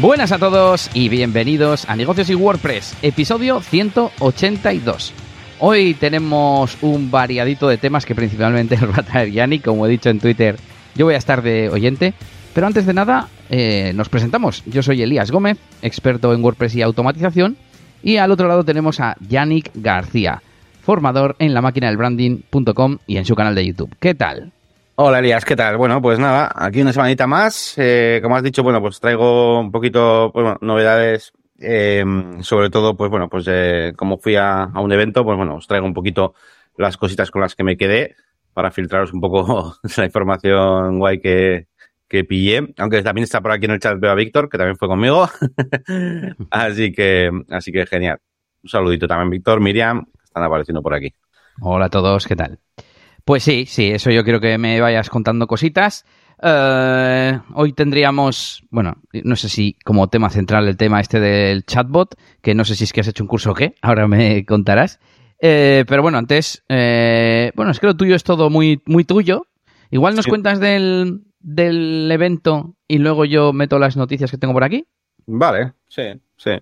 Buenas a todos y bienvenidos a Negocios y WordPress, episodio 182. Hoy tenemos un variadito de temas que principalmente nos va a traer Yanni, como he dicho en Twitter, yo voy a estar de oyente. Pero antes de nada, eh, nos presentamos. Yo soy Elías Gómez, experto en WordPress y automatización. Y al otro lado tenemos a Yannick García, formador en la máquina del branding.com y en su canal de YouTube. ¿Qué tal? Hola Elías, ¿qué tal? Bueno, pues nada, aquí una semanita más. Eh, como has dicho, bueno, pues traigo un poquito, pues, bueno, novedades, eh, sobre todo, pues bueno, pues eh, como fui a, a, un evento, pues bueno, os traigo un poquito las cositas con las que me quedé para filtraros un poco la información guay que, que pillé. Aunque también está por aquí en el chat veo a Víctor, que también fue conmigo. así que, así que genial. Un saludito también, Víctor, Miriam, que están apareciendo por aquí. Hola a todos, ¿qué tal? Pues sí, sí, eso yo quiero que me vayas contando cositas. Uh, hoy tendríamos, bueno, no sé si como tema central el tema este del chatbot, que no sé si es que has hecho un curso o qué, ahora me contarás. Eh, pero bueno, antes, eh, bueno, es que lo tuyo es todo muy, muy tuyo. Igual nos sí. cuentas del, del evento y luego yo meto las noticias que tengo por aquí. Vale, sí, sí.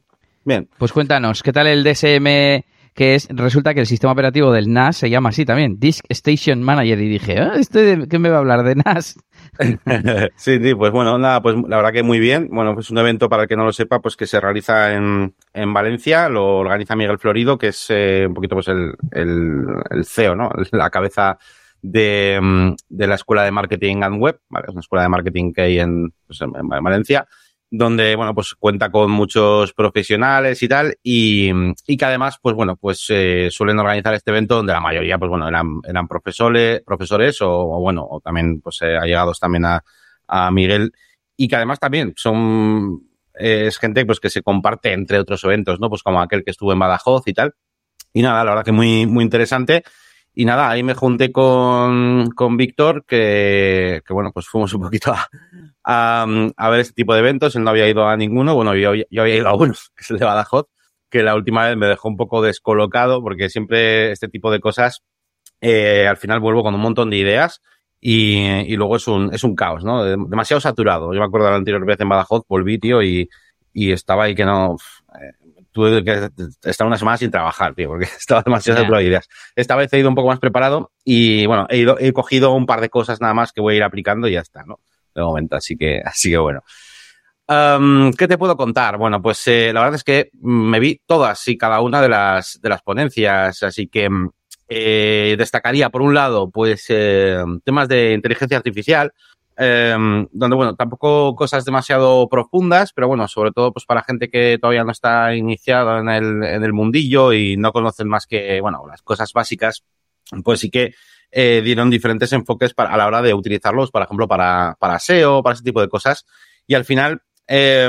Bien. Pues cuéntanos, ¿qué tal el DSM que es, resulta que el sistema operativo del NAS se llama así también, Disk Station Manager, y dije, ¿eh? ¿este ¿qué me va a hablar de NAS? sí, sí, pues bueno, nada, pues la verdad que muy bien. Bueno, pues un evento, para el que no lo sepa, pues que se realiza en, en Valencia, lo organiza Miguel Florido, que es eh, un poquito pues el, el, CEO, ¿no? La cabeza de, de, la Escuela de Marketing and Web, ¿vale? Es una escuela de marketing que hay en, pues en, en Valencia donde, bueno, pues cuenta con muchos profesionales y tal, y, que además, pues bueno, pues eh, suelen organizar este evento donde la mayoría, pues bueno, eran, eran profesores, profesores o, bueno, o también, pues eh, allegados también a, a Miguel, y que además también son, eh, es gente pues que se comparte entre otros eventos, ¿no? Pues como aquel que estuvo en Badajoz y tal. Y nada, la verdad que muy, muy interesante. Y nada, ahí me junté con, con Víctor, que, que bueno, pues fuimos un poquito a, a, ver este tipo de eventos. Él no había ido a ninguno. Bueno, yo, yo había ido a uno, que es el de Badajoz, que la última vez me dejó un poco descolocado, porque siempre este tipo de cosas, eh, al final vuelvo con un montón de ideas y, y luego es un, es un caos, ¿no? Demasiado saturado. Yo me acuerdo de la anterior vez en Badajoz, volví, tío, y, y estaba ahí que no, tuve que estar una semana sin trabajar, tío, porque estaba demasiado saturado de ideas. Esta vez he ido un poco más preparado y, bueno, he, ido, he cogido un par de cosas nada más que voy a ir aplicando y ya está, ¿no? De momento, así que, así que bueno. Um, ¿Qué te puedo contar? Bueno, pues eh, la verdad es que me vi todas y cada una de las, de las ponencias, así que eh, destacaría, por un lado, pues eh, temas de inteligencia artificial, eh, donde, bueno, tampoco cosas demasiado profundas, pero bueno, sobre todo pues para gente que todavía no está iniciada en el, en el mundillo y no conocen más que, bueno, las cosas básicas, pues sí que eh, dieron diferentes enfoques para, a la hora de utilizarlos, por ejemplo, para, para SEO, para ese tipo de cosas. Y al final, eh,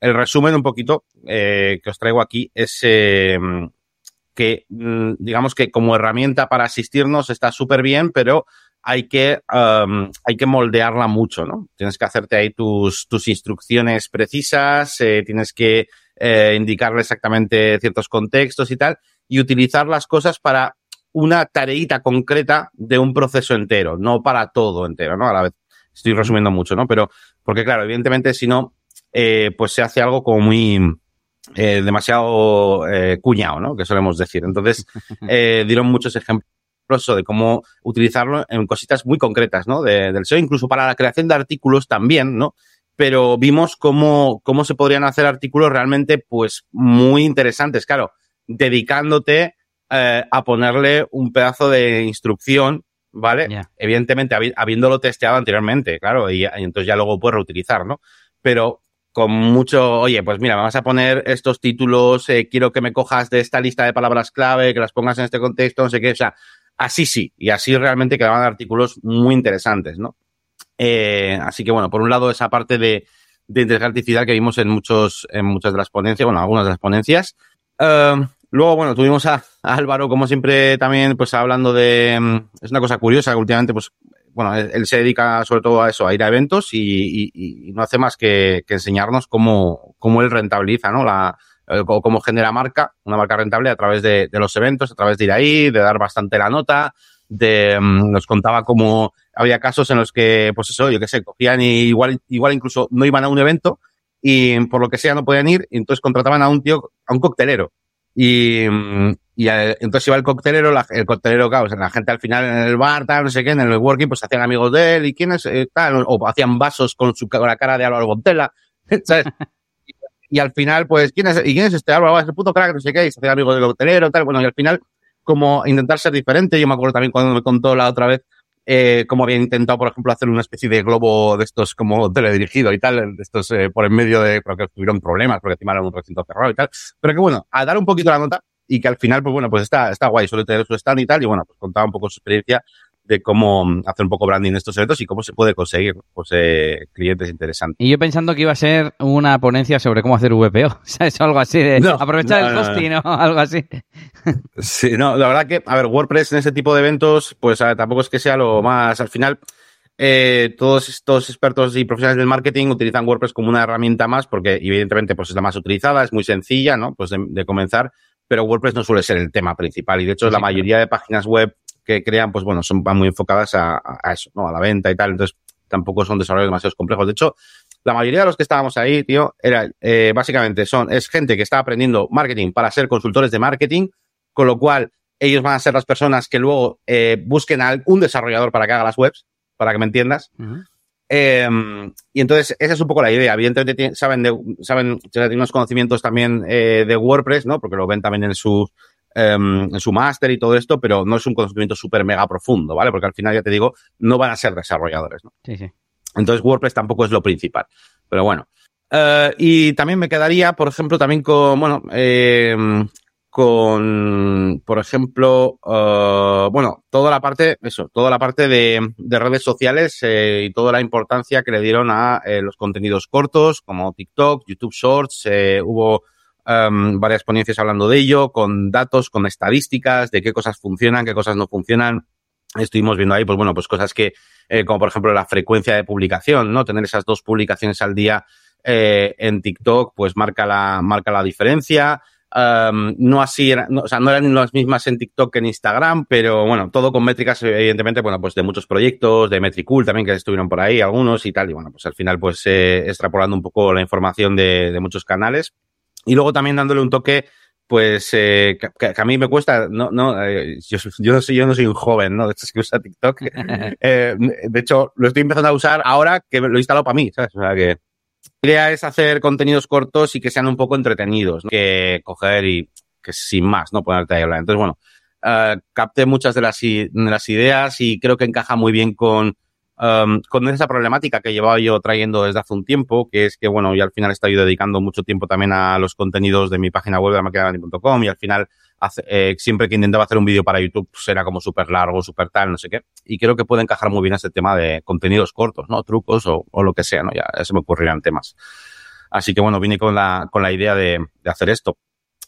el resumen un poquito eh, que os traigo aquí es eh, que, digamos que como herramienta para asistirnos está súper bien, pero hay que, um, hay que moldearla mucho, ¿no? Tienes que hacerte ahí tus, tus instrucciones precisas, eh, tienes que eh, indicarle exactamente ciertos contextos y tal, y utilizar las cosas para una tareita concreta de un proceso entero, no para todo entero, ¿no? A la vez estoy resumiendo mucho, ¿no? Pero, porque claro, evidentemente si no, eh, pues se hace algo como muy, demasiado cuñado, ¿no? Que solemos decir. Entonces, dieron muchos ejemplos de cómo utilizarlo en cositas muy concretas, ¿no? De, del SEO, incluso para la creación de artículos también, ¿no? Pero vimos cómo, cómo se podrían hacer artículos realmente, pues, muy interesantes. Claro, dedicándote eh, a ponerle un pedazo de instrucción, ¿vale? Yeah. Evidentemente, habi habiéndolo testeado anteriormente, claro, y, y, entonces ya luego puedes reutilizar, ¿no? Pero con mucho, oye, pues mira, vas a poner estos títulos, eh, quiero que me cojas de esta lista de palabras clave, que las pongas en este contexto, no sé qué, o sea, así sí, y así realmente quedaban artículos muy interesantes, ¿no? Eh, así que bueno, por un lado esa parte de, de inteligencia que vimos en muchos, en muchas de las ponencias, bueno, algunas de las ponencias. Uh, luego, bueno, tuvimos a, Álvaro, como siempre, también, pues hablando de, um, es una cosa curiosa que últimamente, pues, bueno, él, se dedica sobre todo a eso, a ir a eventos y, no hace más que, que, enseñarnos cómo, cómo él rentabiliza, ¿no? La, eh, cómo genera marca, una marca rentable a través de, los eventos, a través de ir ahí, de dar bastante la nota, de, um, nos contaba cómo había casos en los que, pues eso, yo qué sé, cogían y igual, igual incluso no iban a un evento y por lo que sea no podían ir, y entonces contrataban a un tío, a un coctelero. Y, y entonces iba el coctelero, el coctelero, claro, la gente al final en el bar, tal, no sé qué, en el working, pues hacían amigos de él, y quiénes, eh, tal, o hacían vasos con su con la cara de Álvaro Bontela, ¿sabes? Y, al final, pues, ¿quién es, y quién es este Álvaro? Es el puto crack, no sé qué, y se hacía amigo del coctelero, tal, bueno, y al final, como intentar ser diferente, yo me acuerdo también cuando me contó la otra vez, eh, como había intentado, por ejemplo, hacer una especie de globo de estos como teledirigido y tal, de estos eh, por en medio de, creo que tuvieron problemas porque encima era un recinto cerrado y tal. Pero que bueno, a dar un poquito la nota y que al final, pues bueno, pues está, está guay, suele tener su stand y tal, y bueno, pues contaba un poco su experiencia de cómo hacer un poco branding en estos eventos y cómo se puede conseguir pues, eh, clientes interesantes. Y yo pensando que iba a ser una ponencia sobre cómo hacer VPO, ¿sabes? Algo así, de aprovechar el hosting o algo así. Sí, no, la verdad que, a ver, WordPress en ese tipo de eventos, pues tampoco es que sea lo más, al final, eh, todos estos expertos y profesionales del marketing utilizan WordPress como una herramienta más porque evidentemente pues es la más utilizada, es muy sencilla, ¿no? Pues de, comenzar, pero WordPress no suele ser el tema principal y de hecho la mayoría de páginas web que crean, pues bueno, son van muy enfocadas a, eso, ¿no? A la venta y tal. Entonces, tampoco son desarrollos demasiado complejos. De hecho, la mayoría de los que estábamos ahí, tío, era, eh, básicamente son, es gente que está aprendiendo marketing para ser consultores de marketing, con lo cual ellos van a ser las personas que luego eh, busquen a un desarrollador para que haga las webs, para que me entiendas. Em, y entonces, esa es un poco la idea. Evidentemente, saben, de, saben, tienen unos conocimientos también eh, de WordPress, ¿no? Porque lo ven también en sus Em, en su máster y todo esto, pero no es un conocimiento súper mega profundo, ¿vale? Porque al final, ya te digo, no van a ser desarrolladores, ¿no? Sí, sí. Entonces, WordPress tampoco es lo principal. Pero bueno. Uh, y también me quedaría, por ejemplo, también con, bueno, eh, con, por ejemplo, uh, bueno, toda la parte, eso, toda la parte de, de redes sociales eh, y toda la importancia que le dieron a eh, los contenidos cortos, como TikTok, YouTube Shorts, eh, hubo Em, varias ponencias hablando de ello, con datos, con estadísticas, de qué cosas funcionan, qué cosas no funcionan. Estuvimos viendo ahí, pues bueno, pues cosas que, eh, como por ejemplo la frecuencia de publicación, ¿no? Tener esas dos publicaciones al día eh, en TikTok, pues marca la, marca la diferencia. Um, no así, o sea, no eran las mismas en TikTok que en Instagram, pero bueno, todo con métricas, evidentemente, bueno, pues de muchos proyectos, de Metricool también que estuvieron por ahí, algunos y tal, y bueno, pues al final, pues eh, extrapolando un poco la información de muchos canales. Y luego también dándole un toque, pues, eh, que, a mí me cuesta, no, no, eh, yo, yo, no soy, yo no soy un joven, ¿no? De estos que usa TikTok. eh, de hecho, lo estoy empezando a usar ahora que lo he instalado para mí, ¿sabes? O sea que la idea es hacer contenidos cortos y que sean un poco entretenidos, ¿no? que coger y que sin más, ¿no? Ponerte ahí a hablar. Entonces, bueno, uh, capté muchas de las, de las ideas y creo que encaja muy bien con, con esa problemática que llevaba yo trayendo desde hace un tiempo, que es que, bueno, yo al final estoy dedicando mucho tiempo también a los contenidos de mi página web de maquinabandi.com y al final eh, siempre que intentaba hacer un vídeo para YouTube pues era como súper largo, súper tal, no sé qué. Y creo que puede encajar muy bien ese tema de contenidos cortos, ¿no? Trucos o, o lo que sea, ¿no? Ya, ya, se me ocurrirán temas. Así que bueno, vine con la, con la idea de, de hacer esto.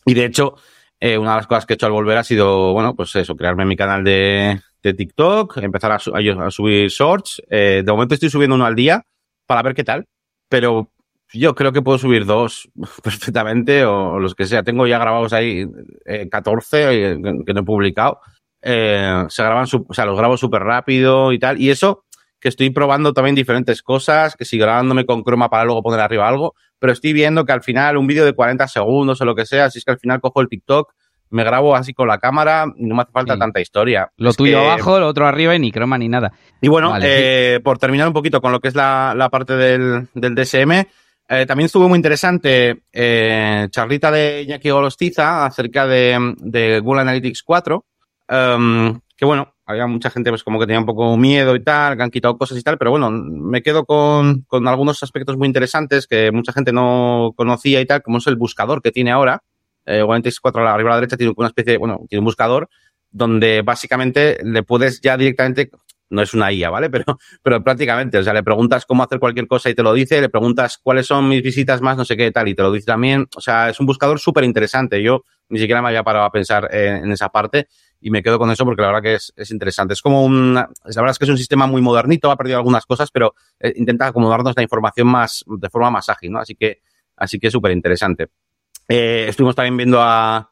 Y de hecho, eh, una de las cosas que he hecho al volver ha sido, bueno, pues eso, crearme mi canal de, de TikTok, empezar a, su a, subir shorts. Eh, de momento estoy subiendo uno al día para ver qué tal, pero yo creo que puedo subir dos perfectamente o, los que sea. Tengo ya grabados ahí eh, 14 eh, que no he publicado. Eh, se graban, o sea, los grabo súper rápido y tal. Y eso que estoy probando también diferentes cosas, que si grabándome con croma para luego poner arriba algo, pero estoy viendo que al final un vídeo de 40 segundos o lo que sea, si es que al final cojo el TikTok me grabo así con la cámara y no me hace falta sí. tanta historia. Lo es tuyo que... abajo, lo otro arriba y ni croma ni nada. Y bueno, vale, eh, sí. por terminar un poquito con lo que es la, la parte del, del DSM, eh, también estuvo muy interesante eh, charlita de Iñaki Golostiza acerca de, de Google Analytics 4, um, que bueno, había mucha gente pues como que tenía un poco miedo y tal, que han quitado cosas y tal, pero bueno, me quedo con, con algunos aspectos muy interesantes que mucha gente no conocía y tal, como es el buscador que tiene ahora, eh, Analytics 4 arriba a la derecha tiene una especie bueno, tiene un buscador donde básicamente le puedes ya directamente, no es una IA, ¿vale? Pero, pero prácticamente, o sea, le preguntas cómo hacer cualquier cosa y te lo dice, le preguntas cuáles son mis visitas más, no sé qué tal, y te lo dice también. O sea, es un buscador súper interesante. Yo ni siquiera me había parado a pensar en, esa parte y me quedo con eso porque la verdad que es, es interesante. Es como un, la verdad es que es un sistema muy modernito, ha perdido algunas cosas, pero eh, intenta acomodarnos la información más, de forma más ágil, ¿no? Así que, así que es súper interesante. Eh, estuvimos también viendo a,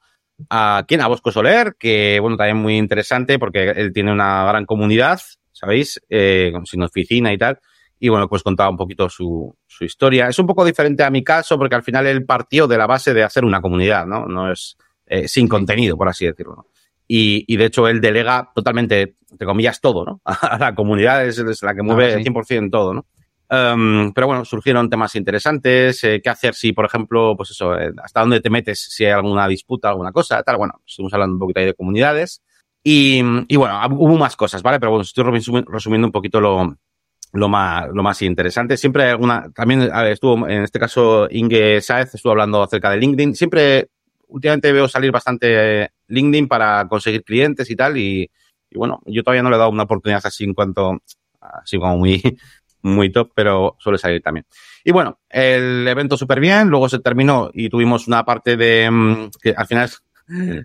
a quién, a Bosco Soler, que bueno, también muy interesante porque él tiene una gran comunidad, ¿sabéis? Eh, sin oficina y tal. y bueno, pues contaba un poquito su, su historia. Es un poco diferente a mi caso porque al final él partió de la base de hacer una comunidad, ¿no? No es eh, sin contenido, por así decirlo. Y, y, de hecho él delega totalmente, entre comillas, todo, ¿no? A la comunidad es, es la que mueve ah, sí. 100% todo, ¿no? Um, pero bueno, surgieron temas interesantes, eh, qué hacer si, por ejemplo, pues eso, eh, hasta dónde te metes si hay alguna disputa, alguna cosa, tal. Bueno, estuvimos hablando un poquito ahí de comunidades. Y, y bueno, hubo más cosas, ¿vale? Pero bueno, estoy resumiendo un poquito lo, lo más, lo más interesante. Siempre hay alguna, también estuvo, en este caso, Inge Saez estuvo hablando acerca de LinkedIn. Siempre, últimamente veo salir bastante LinkedIn para conseguir clientes y tal. Y, y bueno, yo todavía no le he dado una oportunidad así en cuanto, así como muy, muy top, pero suele salir también. Y bueno, el evento súper bien, luego se terminó y tuvimos una parte de, mm, que al final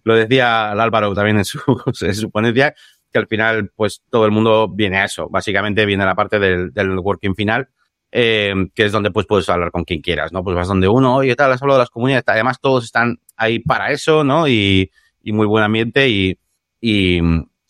lo decía el Álvaro también en su, en su ponencia, que al final pues todo el mundo viene a eso. Básicamente viene a la parte del, del working final, eh, que es donde pues puedes hablar con quien quieras, ¿no? Pues vas donde uno, oye, tal, has hablado las comunidades, además todos están ahí para eso, ¿no? Y, y muy buen ambiente y, y,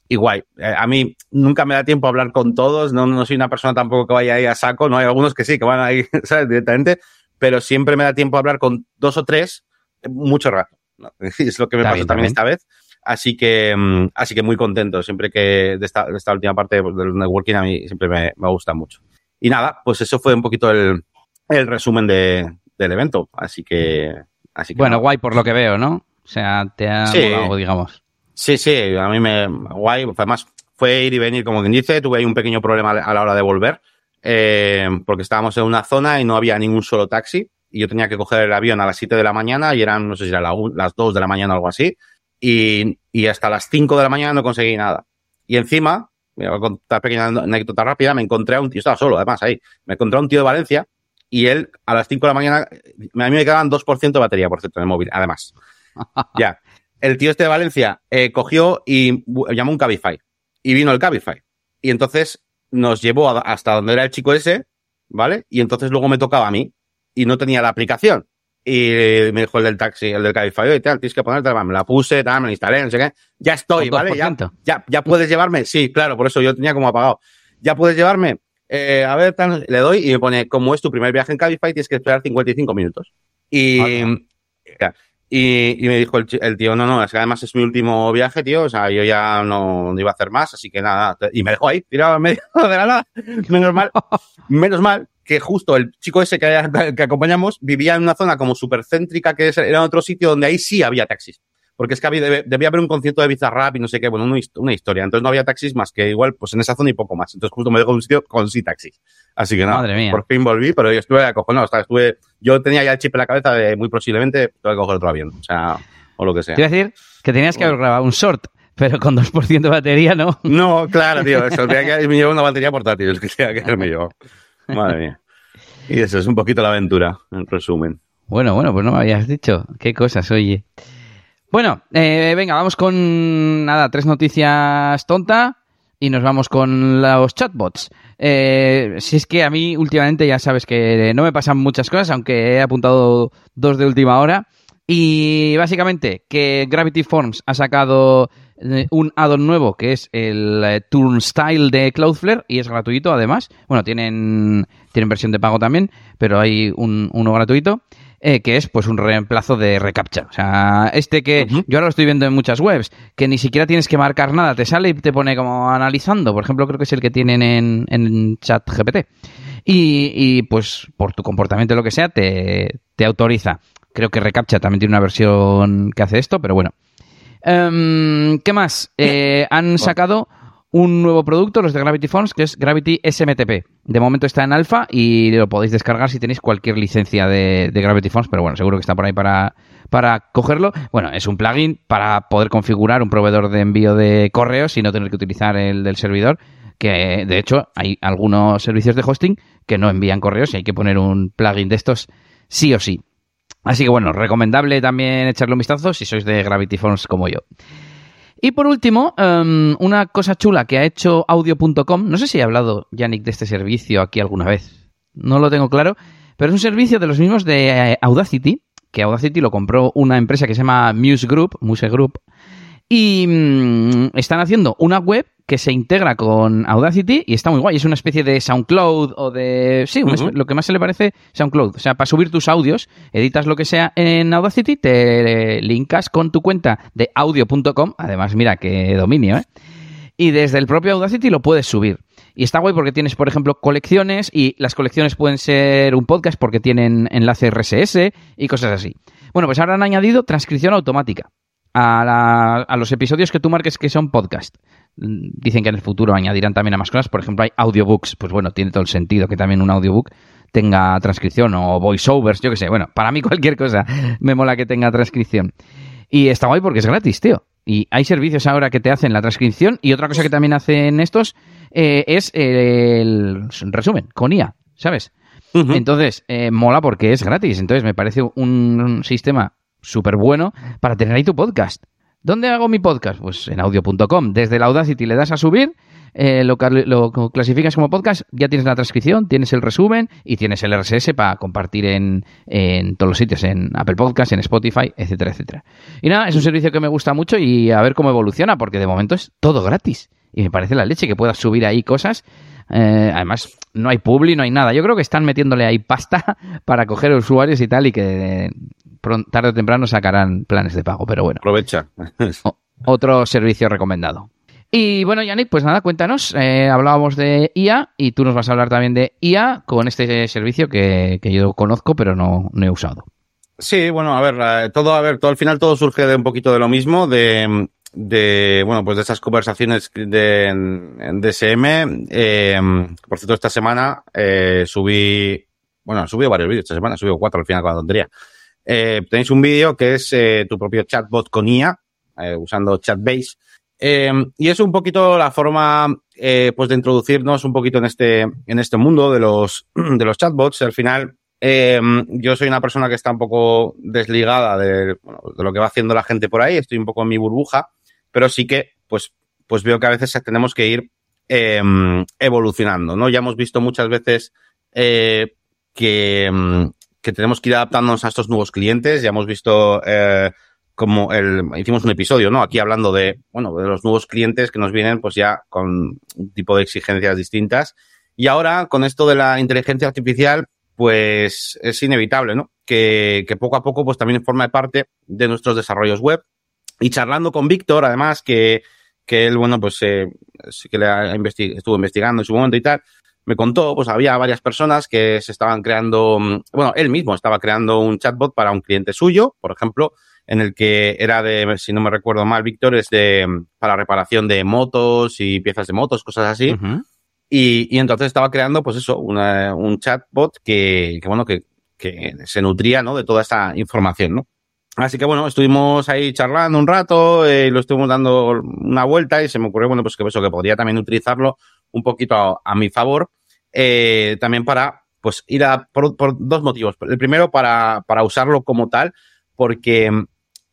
y guay. Eh, a mí nunca me da tiempo a hablar con todos, no, no soy una persona tampoco que vaya ahí a saco, no hay algunos que sí, que van ahí, ¿sabes? Directamente, pero siempre me da tiempo a hablar con dos o tres eh, mucho rato. ¿no? Es lo que me pasó también, también esta vez. Así que, mm, así que muy contento. Siempre que de esta, de esta última parte del networking a mí siempre me, me, gusta mucho. Y nada, pues eso fue un poquito el, el resumen de, del evento. Así que, así que. Bueno, guay por lo que veo, ¿no? O sea, te ha Sí. molado, digamos. Sí, sí, a mí me, guay. Además, fue ir y venir, como quien dice. Tuve ahí un pequeño problema a la hora de volver, eh, porque estábamos en una zona y no había ningún solo taxi. Y yo tenía que coger el avión a las 7 de la mañana y eran, no sé si era la un- las 2 de la mañana o algo así. Y, y hasta las 5 de la mañana no conseguí nada. Y encima, voy a contar pequeña anécdota rápida, me encontré a un tío, estaba solo además ahí, me encontré a un tío de Valencia y él a las 5 de la mañana, a mí me quedaban 2% de batería, por cierto, en el móvil, además. ya. El tío este de Valencia eh, cogió y llamó un Cabify. Y vino el Cabify. Y entonces nos llevó a, hasta donde era el chico ese, ¿vale? Y entonces luego me tocaba a mí. Y no tenía la aplicación. Y me dijo el del taxi, el del Cabify, oye, tal, tienes que ponerte, me la puse, tal, me la instalé, no sé qué. Ya estoy, ¿vale? Ya, 2%. ya, ya puedes llevarme. Sí, claro, por eso yo tenía como apagado. Ya puedes llevarme. Eh, a ver, le doy y me pone, como es tu primer viaje en Cabify, tienes que esperar 55 minutos. Y. y, y me dijo el, tío, no, no, es que además es mi último viaje, tío, o sea, yo ya no, iba a hacer más, así que nada, y me dejó ahí, tirado en medio de la nada, menos mal, menos mal que justo el chico ese que, acompañamos vivía en una zona como súper céntrica, que era otro sitio donde ahí sí había taxis. Porque es que había, debe- debía haber un concierto de Bizarrap y no sé qué, bueno, una, hist- una historia. Entonces no había taxis más que igual, pues en esa zona y poco más. Entonces justo me dejó en un sitio con sí taxis. Así que nada, Madre mía. por fin volví, pero yo estuve acojonado. O sea, estuve, yo tenía ya el chip en la cabeza de muy posiblemente tengo que coger otro avión. O sea, o lo que sea. A decir que tenías que haber grabado un short, pero con 2% de batería, ¿no? No, claro, tío, eso. Tenía que me llevo una batería portátil, es que tenía que haberme llevado. Madre mía. Y eso es un poquito la aventura, en resumen. Bueno, bueno, pues no me habías dicho. Qué cosas, oye. Bueno, eh, venga, vamos con nada, tres noticias tonta y nos vamos con los chatbots. Eh, si es que a mí últimamente ya sabes que no me pasan muchas cosas, aunque he apuntado dos de última hora. Y básicamente que Gravity Forms ha sacado eh, un add-on nuevo que es el eh, Turnstile de Cloudflare y es gratuito además. Bueno, tienen, tienen versión de pago también, pero hay un, uno gratuito eh, que es pues un reemplazo de reCAPTCHA. O sea, este que yo ahora lo estoy viendo en muchas webs, que ni siquiera tienes que marcar nada, te sale y te pone como analizando. Por ejemplo, creo que es el que tienen en, en ChatGPT. Y, y pues por tu comportamiento o lo que sea, te, te autoriza. Creo que reCAPTCHA también tiene una versión que hace esto, pero bueno. Em, ¿Qué más? Eh, han sacado un nuevo producto, los de Gravity Forms, que es Gravity SMTP. De momento está en alfa y lo podéis descargar si tenéis cualquier licencia de, Gravity Forms, pero bueno, seguro que está por ahí para, para cogerlo. Bueno, es un plugin para poder configurar un proveedor de envío de correos y no tener que utilizar el del servidor, que de hecho hay algunos servicios de hosting que no envían correos y hay que poner un plugin de estos sí o sí. Así que bueno, recomendable también echarle un vistazo si sois de Gravity Forms como yo. Y por último, um, una cosa chula que ha hecho audio.com, no sé si he hablado, Yannick, de este servicio aquí alguna vez, no lo tengo claro, pero es un servicio de los mismos de eh, Audacity, que Audacity lo compró una empresa que se llama Muse Group, Y mm, están haciendo una web que se integra con Audacity y está muy guay. Es una especie de SoundCloud o de... Sí, lo que más se le parece SoundCloud. O sea, para subir tus audios, editas lo que sea en Audacity, te linkas con tu cuenta de audio.com. Además, mira qué dominio, ¿eh? Y desde el propio Audacity lo puedes subir. Y está guay porque tienes, por ejemplo, colecciones y las colecciones pueden ser un podcast porque tienen enlace RSS y cosas así. Bueno, pues ahora han añadido transcripción automática a, los episodios que tú marques que son podcast. Dicen que en el futuro añadirán también a más cosas. Por ejemplo, hay audiobooks. Pues bueno, tiene todo el sentido que también un audiobook tenga transcripción o voiceovers, yo qué sé. Bueno, para mí cualquier cosa me mola que tenga transcripción. Y está guay porque es gratis, tío. Y hay servicios ahora que te hacen la transcripción y otra cosa que también hacen estos eh, es el resumen con IA, ¿sabes? Entonces, eh, mola porque es gratis. Entonces, me parece un sistema súper bueno para tener ahí tu podcast. ¿Dónde hago mi podcast? Pues en audio.com. Desde el Audacity le das a subir, eh, lo, clasificas como podcast, ya tienes la transcripción, tienes el resumen y tienes el RSS para compartir en, en todos los sitios, en Apple Podcasts, en Spotify, etcétera, etcétera. Y nada, es un servicio que me gusta mucho y a ver cómo evoluciona, porque de momento es todo gratis. Y me parece la leche que puedas subir ahí cosas. Eh, además, no hay publi, no hay nada. Yo creo que están metiéndole ahí pasta para coger usuarios y tal y que tarde o temprano sacarán planes de pago, pero bueno. Aprovecha. otro servicio recomendado. Y bueno, Yannick, pues nada, cuéntanos. Eh, hablábamos de IA y tú nos vas a hablar también de IA con este servicio que, yo conozco, pero no, he usado. Sí, bueno, a ver, todo, a ver, todo al final todo surge de un poquito de lo mismo, de, de bueno, pues de esas conversaciones de, en, DSM. Eh, por cierto, esta semana eh, subí, bueno, subí varios vídeos esta semana, subí cuatro al final con la tontería. Eh, tenéis un vídeo que es eh, tu propio chatbot con IA, eh, usando Chatbase. y es un poquito la forma pues de introducirnos un poquito en este, en este mundo de los, de los chatbots. Al final, yo soy una persona que está un poco desligada de, de lo que va haciendo la gente por ahí, estoy un poco en mi burbuja, pero sí que pues, pues veo que a veces tenemos que ir evolucionando, ¿no? Ya hemos visto muchas veces que, que tenemos que ir adaptándonos a estos nuevos clientes. Ya hemos visto eh, como el, hicimos un episodio, ¿no? Aquí hablando de, bueno, de los nuevos clientes que nos vienen pues ya con un tipo de exigencias distintas. Y ahora, con esto de la inteligencia artificial, pues es inevitable, ¿no? Que, poco a poco pues también forma parte de nuestros desarrollos web. Y charlando con Víctor, además, que, que él, bueno, pues eh, sí que le estuvo investigando en su momento y tal, me contó, pues había varias personas que se estaban creando, mm, bueno, él mismo estaba creando un chatbot para un cliente suyo, por ejemplo, en el que era de, si no me recuerdo mal, Víctor, es de, mm, para reparación de motos y piezas de motos, cosas así. y, y, entonces estaba creando, pues eso, un chatbot que, que bueno, que, que se nutría, ¿no? De toda esta información, ¿no? Así que bueno, estuvimos ahí charlando un rato, eh, lo estuvimos dando una vuelta y se me ocurrió, bueno, pues que eso, que podría también utilizarlo un poquito a, mi favor, eh, también para pues ir a por, dos motivos. El primero para, para usarlo como tal, porque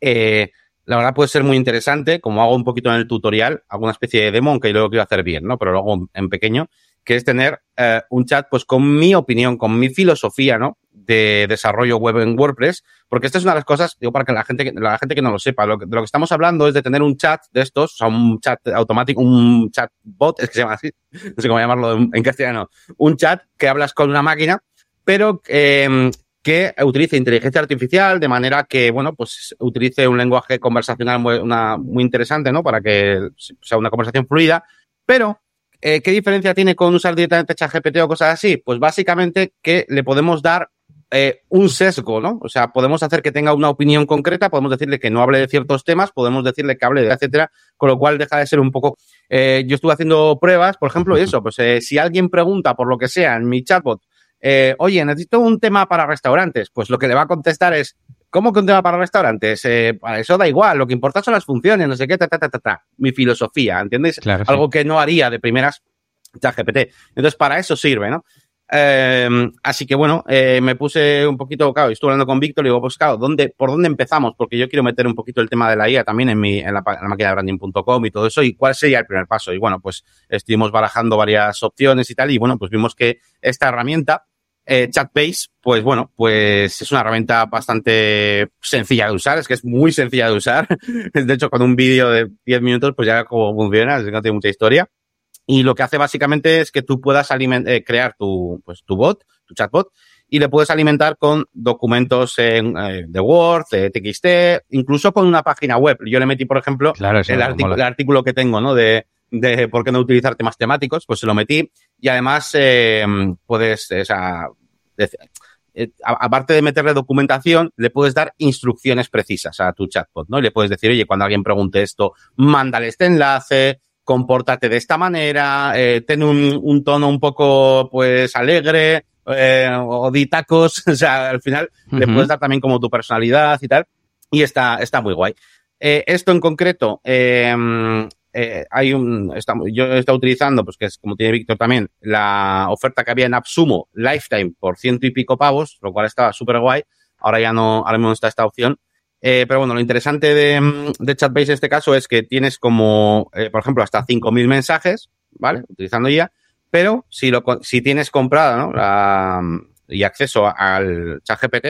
eh, la verdad puede ser muy interesante, como hago un poquito en el tutorial, hago una especie de demo, aunque yo lo quiero hacer bien, ¿no? Pero lo hago en pequeño, que es tener eh, un chat pues con mi opinión, con mi filosofía, ¿no? De desarrollo web en WordPress, porque esta es una de las cosas, digo, para que la gente, la gente que no lo sepa, lo que, de lo que estamos hablando es de tener un chat de estos, o sea, un chat automático, un chat bot, es que se llama así, no sé cómo llamarlo en, castellano, un chat que hablas con una máquina, pero eh, que utilice inteligencia artificial de manera que, bueno, pues utilice un lenguaje conversacional muy interesante, ¿no? Para que sea una conversación fluida, pero eh, ¿qué diferencia tiene con usar directamente ChatGPT o cosas así? Pues básicamente que le podemos dar eh, un sesgo, ¿no? O sea, podemos hacer que tenga una opinión concreta, podemos decirle que no hable de ciertos temas, podemos decirle que hable de etcétera, con lo cual deja de ser un poco. Eh, yo estuve haciendo pruebas, por ejemplo, y eso, pues eh, si alguien pregunta por lo que sea en mi chatbot, eh, oye, necesito un tema para restaurantes, pues lo que le va a contestar es, ¿cómo que un tema para restaurantes? Eh, eso da igual, lo que importa son las funciones, no sé qué, ta, ta, ta, ta, ta. Mi filosofía, ¿entiendes? Claro, Algo que no haría de primeras ChatGPT. Entonces, para eso sirve, ¿no? Em, así que bueno, eh, me puse un poquito, claro, estuve hablando con Víctor y digo, pues claro, ¿dónde, ¿por dónde empezamos? Porque yo quiero meter un poquito el tema de la IA también en, mi, en, la, máquina de branding.com y todo eso. ¿Y cuál sería el primer paso? Y bueno, pues estuvimos barajando varias opciones y tal. Y bueno, pues vimos que esta herramienta Eh, Chatbase, pues bueno, pues es una herramienta bastante sencilla de usar, es que es muy sencilla de usar. De hecho, con un vídeo de 10 minutos, pues ya como funciona, no tiene mucha historia. Y lo que hace básicamente es que tú puedas eh, crear tu, pues, tu bot, tu chatbot, y le puedes alimentar con documentos en, eh, de Word, de TXT, incluso con una página web. Yo le metí, por ejemplo, el, artículo, el, artículo que tengo, ¿no? De, de por qué no utilizar temas temáticos, pues se lo metí. Y además, eh, puedes, o sea, eh, aparte de meterle documentación, le puedes dar instrucciones precisas a tu chatbot, ¿no? Y le puedes decir, oye, cuando alguien pregunte esto, mándale este enlace, compórtate de esta manera, eh, ten un, un, tono un poco, pues, alegre, eh, o di tacos, o sea, al final le puedes dar también como tu personalidad y tal, y está, está muy guay. Eh, esto en concreto, eh, hay un, estamos, yo he estado utilizando, pues que es como tiene Víctor también, la oferta que había en Absumo Lifetime por ciento y pico pavos, lo cual estaba súper guay. Ahora ya no, ahora mismo está esta opción. Eh, pero bueno, lo interesante de, de Chatbase en este caso es que tienes como, eh, por ejemplo, hasta 5.000 mensajes, ¿vale? Utilizando ya. Pero si lo, si tienes comprada, ¿no? La, y acceso al ChatGPT,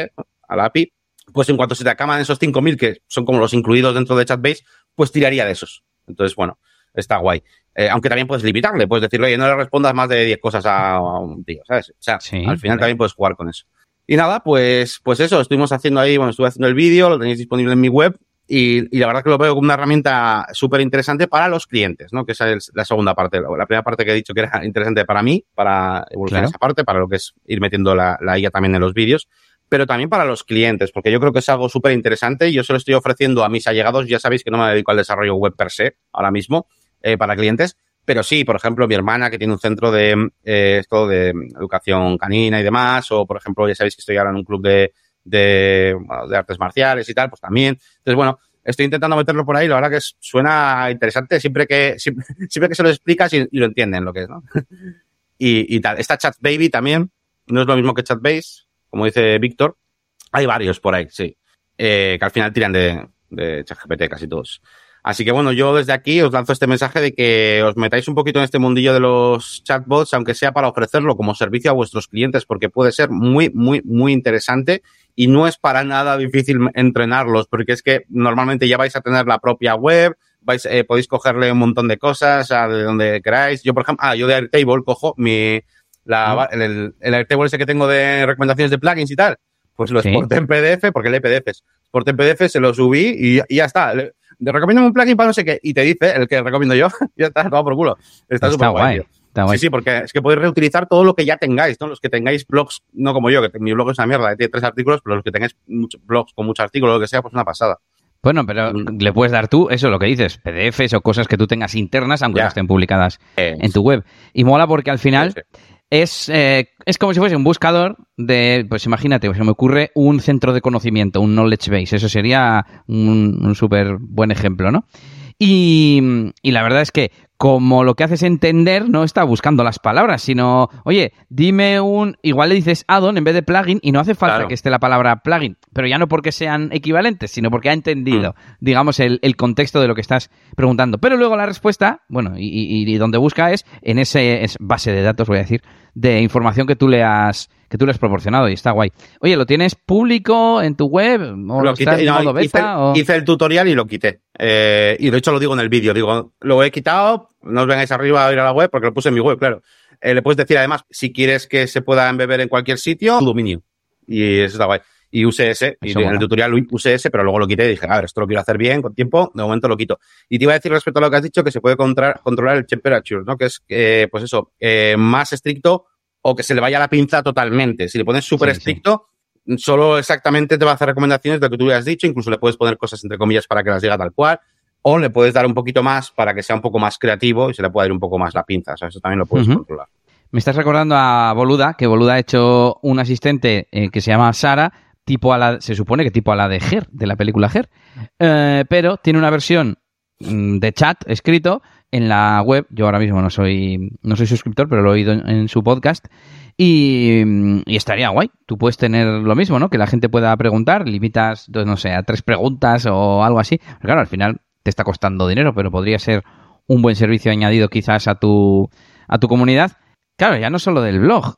a la API, pues en cuanto se te acaban esos 5.000, que son como los incluidos dentro de Chatbase, pues tiraría de esos. Entonces, bueno, está guay. Eh, aunque también puedes limitarle, puedes decirle, oye, no le respondas más de 10 cosas a, un tío, ¿sabes? O sea, al final también puedes jugar con eso. Y nada, pues, pues eso, estuvimos haciendo ahí, bueno, estuve haciendo el vídeo, lo tenéis disponible en mi web y, y la verdad que lo veo como una herramienta súper interesante para los clientes, ¿no? Que esa es la segunda parte, la primera parte que he dicho que era interesante para mí, para evolucionar esa parte, para lo que es ir metiendo la, la IA también en los vídeos pero también para los clientes, porque yo creo que es algo súper interesante y yo se lo estoy ofreciendo a mis allegados. Ya sabéis que no me dedico al desarrollo web per se ahora mismo eh, para clientes, pero sí, por ejemplo, mi hermana que tiene un centro de eh, esto de educación canina y demás, o por ejemplo, ya sabéis que estoy ahora en un club de, de, artes marciales y tal, pues también. Entonces, bueno, estoy intentando meterlo por ahí, la verdad que suena interesante siempre que, siempre, siempre que se lo explicas y, lo entienden lo que es, ¿no? y, tal. Esta Chat Baby también, no es lo mismo que Chat Base, como dice Víctor, hay varios por ahí, sí, eh, que al final tiran de, de ChatGPT casi todos. Así que bueno, yo desde aquí os lanzo este mensaje de que os metáis un poquito en este mundillo de los chatbots, aunque sea para ofrecerlo como servicio a vuestros clientes, porque puede ser muy, muy, muy interesante y no es para nada difícil entrenarlos, porque es que normalmente ya vais a tener la propia web, vais, eh, podéis cogerle un montón de cosas a de donde queráis. Yo, por ejemplo, ah, yo de Airtable cojo mi, la, el, el Airtable ese que tengo de recomendaciones de plugins y tal, pues lo exporté en PDF, porque lee PDFs. Exporté en PDF, se lo subí y, y ya está. Le, recomiendo un plugin para no sé qué, y te dice el que recomiendo yo, ya está, todo por culo. Está súper guay. guay está guay. Sí, sí, porque es que podéis reutilizar todo lo que ya tengáis, ¿no? Los que tengáis blogs, no como yo, que mi blog es una mierda, tiene tres artículos, pero los que tengáis muchos blogs con muchos artículos, lo que sea, pues una pasada. Bueno, pero mm. le puedes dar tú, eso lo que dices, PDFs o cosas que tú tengas internas, aunque ya. no estén publicadas eh, en tu web. Y mola porque al final sí, sí es, eh, es como si fuese un buscador de, pues imagínate, pues se me ocurre un centro de conocimiento, un knowledge base. Eso sería un, un súper buen ejemplo, ¿no? Y, y, la verdad es que como lo que haces entender no está buscando las palabras, sino, oye, dime un, igual le dices addon en vez de plugin y no hace falta claro. que esté la palabra plugin, pero ya no porque sean equivalentes, sino porque ha entendido, mm. digamos, el, el, contexto de lo que estás preguntando. Pero luego la respuesta, bueno, y, y, y donde busca es en ese es base de datos, voy a decir, de información que tú le has que tú le has proporcionado y está guay. Oye, ¿lo tienes público en tu web? ¿O lo, quité, no, beta, hice, o... hice, el tutorial y lo quité. Eh, y de hecho lo digo en el vídeo. Digo, lo he quitado, no os vengáis arriba a ir a la web porque lo puse en mi web, claro. Eh, le puedes decir además, si quieres que se pueda embeber en cualquier sitio, tu dominio. Y eso está guay. Y usé ese, y en el tutorial usé ese, pero luego lo quité y dije, a ver, esto lo quiero hacer bien, con tiempo, de momento lo quito. Y te iba a decir respecto a lo que has dicho, que se puede controlar, controlar el temperature, ¿no? Que es, eh, pues eso, eh, más estricto o que se le vaya la pinza totalmente. Si le pones súper sí, estricto, sí. solo exactamente te va a hacer recomendaciones de lo que tú le has dicho, incluso le puedes poner cosas entre comillas para que las diga tal cual, o le puedes dar un poquito más para que sea un poco más creativo y se le pueda ir un poco más la pinza. O sea, eso también lo puedes uh -huh. controlar. Me estás recordando a Boluda, que Boluda ha hecho un asistente eh, que se llama Sara, tipo a la, se supone que tipo a la de Her, de la película Her, eh, pero tiene una versión mm, de chat escrito en la web. Yo ahora mismo no soy, no soy suscriptor, pero lo he oído en, en su podcast. Y, y, estaría guay. Tú puedes tener lo mismo, ¿no? Que la gente pueda preguntar, limitas, no sé, a tres preguntas o algo así. Pero claro, al final te está costando dinero, pero podría ser un buen servicio añadido quizás a tu, a tu comunidad. Claro, ya no solo del blog.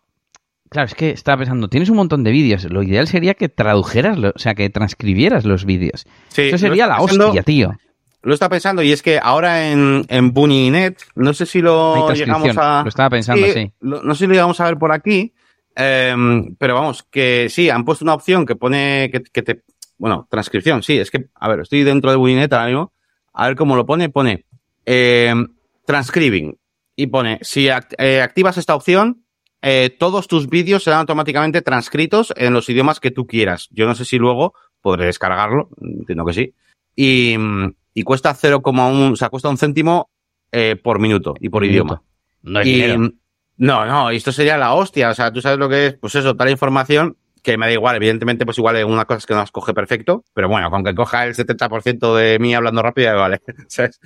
Claro, es que estaba pensando, tienes un montón de vídeos. Lo ideal sería que tradujeras, o sea, que transcribieras los vídeos. Sí, Eso sería la pensando- hostia, tío. Lo está pensando y es que ahora en, en Buninet, no sé si lo llegamos a... lo estaba pensando, sí. lo- no sé si lo llegamos a ver por aquí, em, pero vamos, que sí, han puesto una opción que pone, que, que te, bueno, transcripción, sí, es que, a ver, estoy dentro de Buninet ahora mismo, a ver cómo lo pone, pone em, transcribing y pone, si act- eh, activas esta opción, eh, todos tus vídeos serán automáticamente transcritos en los idiomas que tú quieras. Yo no sé si luego podré descargarlo, entiendo que sí. Y, y cuesta 0,1, o sea, cuesta un céntimo eh, por minuto y por idioma. No es Y, dinero. no, no, esto sería la hostia. O sea, tú sabes lo que es, pues eso, tal información que me da igual. Evidentemente, pues igual una cosa es que no las coge perfecto, pero bueno, con que coja el 70% de mí hablando rápido, vale. ¿sabes?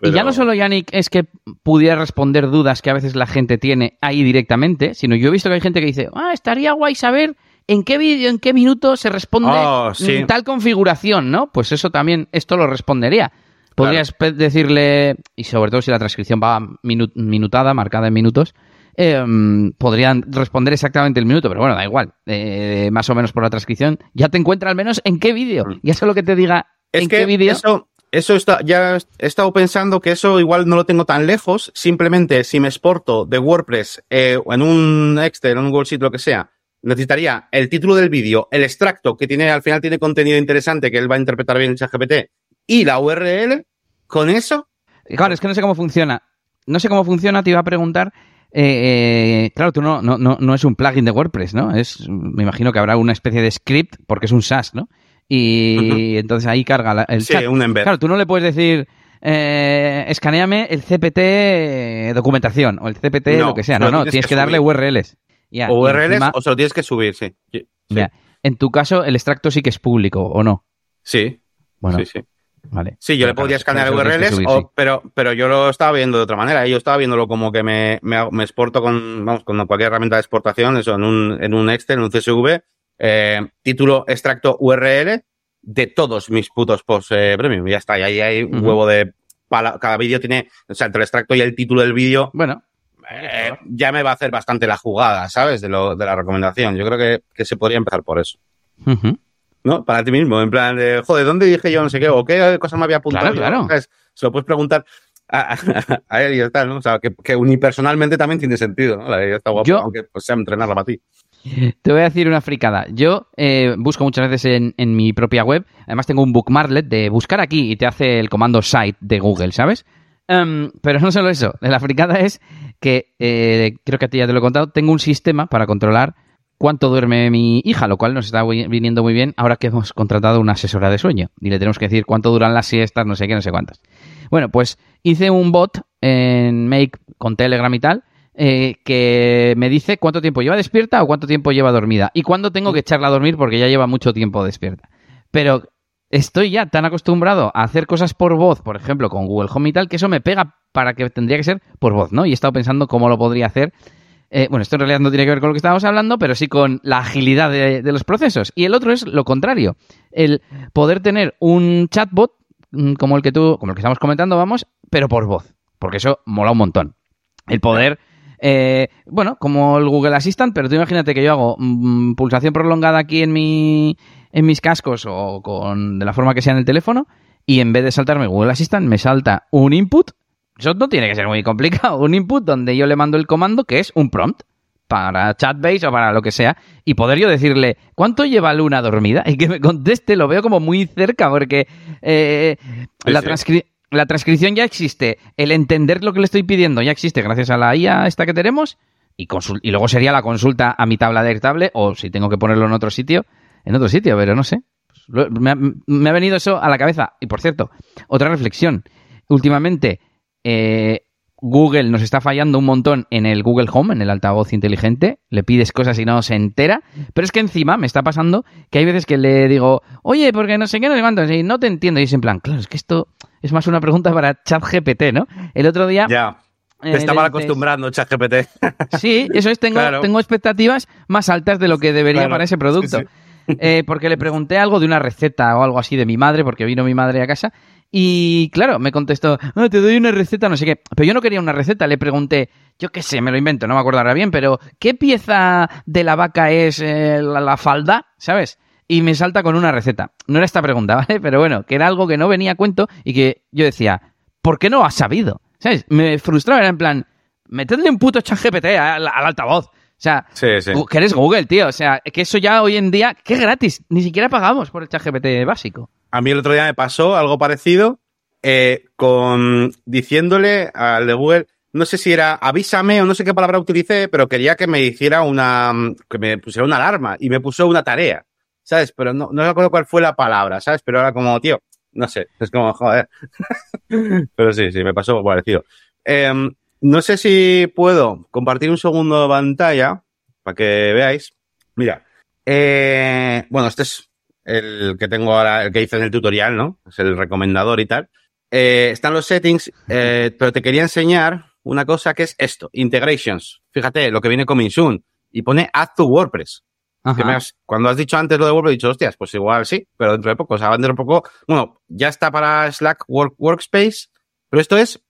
Y ya no solo, Yannick, es que pudiera responder dudas que a veces la gente tiene ahí directamente, sino yo he visto que hay gente que dice, ah, estaría guay saber en qué vídeo, en qué minuto se responde Oh, sí. tal configuración, ¿no? Pues eso también, esto lo respondería. Podrías decirle, y sobre todo si la transcripción va minu- minutada, marcada en minutos, eh, mm, podrían responder exactamente el minuto, pero bueno, da igual. Eh, más o menos por la transcripción, ya te encuentra al menos en qué vídeo. Mm. Ya solo que te diga Es en que qué vídeo. eso, eso está, ya he estado pensando que eso igual no lo tengo tan lejos. Simplemente si me exporto de WordPress eh, en un Excel, en un Google Sheet, lo que sea, necesitaría el título del vídeo, el extracto que tiene, al final tiene contenido interesante que él va a interpretar bien en ChatGPT y la URL. Con eso, Claro, es que no sé cómo funciona. No sé cómo funciona, te iba a preguntar. eh, eh, claro, tú no, no, no, no es un plugin de WordPress, ¿no? Es, me imagino que habrá una especie de script, porque es un SaaS, ¿no? Y entonces ahí carga la- el sí, chat. un embed. Claro, tú no le puedes decir, eh, escaneame el CPT documentación o el CPT No, lo que sea. No, no, tienes tienes que que darle. URLs. Ya, y o URLs encima- o se lo tienes que subir, sí. En tu caso, el extracto sí que es público, ¿o no? sí, Bueno, sí, sí. vale. Sí, yo Pero le claro, escanear URLs, subir, o- sí. pero, pero yo lo estaba viendo de otra manera. Yo estaba viéndolo como que me, me, exporto con, vamos, con cualquier herramienta de exportación, eso, en un, en un Excel, en un CSV, eh, título, extracto, URL de todos mis putos posts eh, premium. Ya está. Y ahí hay un huevo de, cada vídeo tiene, o sea, entre el extracto y el título del vídeo, Bueno, eh, ya me va a hacer bastante la jugada, ¿sabes? De lo, de la recomendación. Yo creo que, que se podría empezar por eso. ¿no? Para ti mismo, en plan de, joder, ¿dónde dije yo no sé qué? ¿O qué cosa me había apuntado? Claro, claro. Se lo puedes preguntar a, a- a él y está, ¿no? O sea, que, que unipersonalmente también tiene sentido, ¿no? La idea está guapa, Yo- aunque pues, sea entrenarla para ti. Te voy a decir una fricada. Yo eh, busco muchas veces en, en mi propia web. Además tengo un bookmarklet de buscar aquí y te hace el comando site de Google, ¿sabes? Em, pero no solo eso. La fricada es que, eh, creo que a ti ya te lo he contado, tengo un sistema para controlar cuánto duerme mi hija, lo cual nos está viniendo muy bien ahora que hemos contratado una asesora de sueño. Y le tenemos que decir cuánto duran las siestas, no sé qué, no sé cuántas. Bueno, pues hice un bot en Make con Telegram y tal, eh, que me dice cuánto tiempo lleva despierta o cuánto tiempo lleva dormida y cuándo tengo que echarla a dormir porque ya lleva mucho tiempo despierta. Pero estoy ya tan acostumbrado a hacer cosas por voz, por ejemplo, con Google Home y tal, que eso me pega para que tendría que ser por voz, ¿no? Y he estado pensando cómo lo podría hacer. Eh, bueno, esto en realidad no tiene que ver con lo que estábamos hablando, pero sí con la agilidad de, los procesos. Y el otro es lo contrario, el poder tener un chatbot mm, como el que tú, como el que estamos comentando, vamos, pero por voz, porque eso mola un montón. El poder, eh, bueno, como el Google Assistant, pero tú imagínate que yo hago mm, pulsación prolongada aquí en mi, en mis cascos o con de la forma que sea en el teléfono y en vez de saltarme Google Assistant me salta un input. Eso no tiene que ser muy complicado. Un input donde yo le mando el comando que es un prompt para Chatbase o para lo que sea y poder yo decirle ¿cuánto lleva Luna dormida? y que me conteste lo veo como muy cerca porque eh, Sí, la, sí. transcri- la transcripción ya existe el entender lo que le estoy pidiendo ya existe gracias a la IA esta que tenemos y, y luego sería la consulta a mi tabla detectable o si tengo que ponerlo en otro sitio en otro sitio pero no sé me ha, me ha venido eso a la cabeza y por cierto otra reflexión últimamente eh, Google nos está fallando un montón en el Google Home, en el altavoz inteligente. Le pides cosas y no se entera. Pero es que encima me está pasando que hay veces que le digo, oye, porque no sé qué, no cuánto, y no te entiendo. Y es en plan, claro, es que esto es más una pregunta para ChatGPT, ¿no? El otro día. Ya. eh, Te estaba le dices- acostumbrando, ChatGPT. Sí, eso es, tengo, Claro. tengo expectativas más altas de lo que debería Claro, para ese producto. sí, Eh, porque le pregunté algo de una receta o algo así de mi madre, porque vino mi madre a casa, Y claro, me contestó, ah, te doy una receta, no sé qué. Pero yo no quería una receta, le pregunté, yo qué sé, me lo invento, no me acuerdo bien, pero ¿qué pieza de la vaca es eh, la, falda? ¿Sabes? Y me salta con una receta. No era esta pregunta, ¿vale? Pero bueno, que era algo que no venía a cuento y que yo decía, ¿por qué no has sabido? ¿Sabes? Me frustraba, era en plan, metedle un puto chat GPT al altavoz. O sea, Sí, que eres Google, tío. O sea, que eso ya hoy en día, que es gratis. Ni siquiera pagamos por el chat GPT básico. A mí el otro día me pasó algo parecido eh, con diciéndole al de Google, no sé si era avísame o no sé qué palabra utilicé, pero quería que me hiciera una, que me pusiera una alarma y me puso una tarea, ¿sabes? Pero no, no recuerdo cuál fue la palabra, ¿sabes? Pero era como, tío, no sé, es como, joder. pero sí, sí, me pasó algo parecido. Em, no sé si puedo compartir un segundo de pantalla para que veáis. Mira, eh, bueno, este es el que tengo ahora, el que hice en el tutorial, ¿no? Es el recomendador y tal. Eh, están los settings, eh, pero te quería enseñar una cosa que es esto, integrations. Fíjate, lo que viene con Minsun. Y pone add to WordPress. Que me has- cuando has dicho antes lo de WordPress, he dicho, hostias, pues igual sí, pero dentro de poco, o sea, dentro de poco, bueno, ya está para Slack Work, Workspace, pero esto es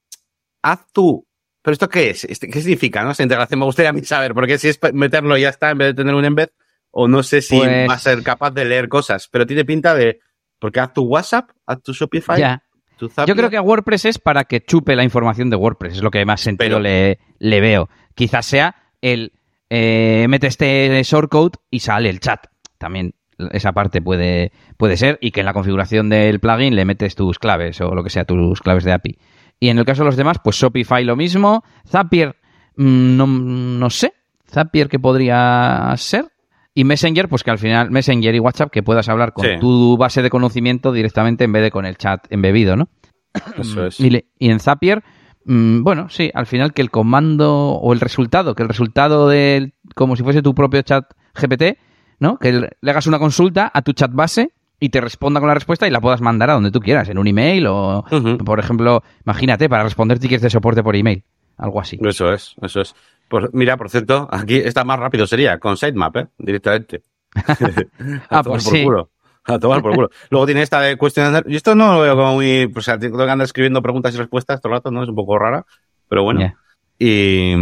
add to. ¿Pero esto qué es? Este- ¿Qué significa, no? Esta integración me gustaría a mí saber, porque si es meterlo y ya está en vez de tener un embed, o no sé si Pues- va a ser capaz de leer cosas, pero tiene pinta de, porque haz tu WhatsApp, haz tu Shopify, Ya. tu Zapier. Yo creo que WordPress es para que chupe la información de WordPress. Es lo que más sentido Pero- le, le veo. Quizás sea el eh, mete este shortcode y sale el chat. También esa parte puede, puede ser. Y que en la configuración del plugin le metes tus claves o lo que sea, tus claves de API. Y en el caso de los demás, pues Shopify lo mismo. Zapier, mm, no, no sé. Zapier que podría ser. Y Messenger, pues que al final, Messenger y WhatsApp, que puedas hablar con Sí. tu base de conocimiento directamente en vez de con el chat embebido, ¿no? Eso es. Y, le- y en Zapier, mm, bueno, sí, al final que el comando o el resultado, que el resultado del, como si fuese tu propio chat GPT, ¿no? Que le hagas una consulta a tu chat base y te responda con la respuesta y la puedas mandar a donde tú quieras, en un email o, por ejemplo, imagínate, para responder tickets de soporte por email, algo así. Eso es, eso es. Por- mira, por cierto, aquí está más rápido sería, con sitemap, ¿eh? Directamente. a Ah, tomar pues por sí. culo. A tomar por culo. Luego tiene esta de cuestionar. Y esto no lo veo como muy. O sea, tengo que andar escribiendo preguntas y respuestas todo el rato, ¿no? Es un poco rara. Pero bueno. Y,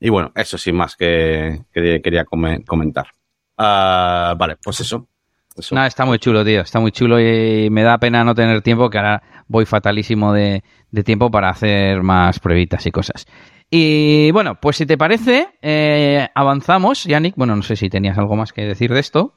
y bueno, eso sin más que, que quería come- comentar. Ah, vale, pues eso. Eso. No, está muy chulo, tío. Está muy chulo y me da pena no tener tiempo, que ahora voy fatalísimo de, de tiempo para hacer más pruebitas y cosas. Y bueno, pues si te parece, eh, avanzamos. Yannick, bueno, no sé si tenías algo más que decir de esto.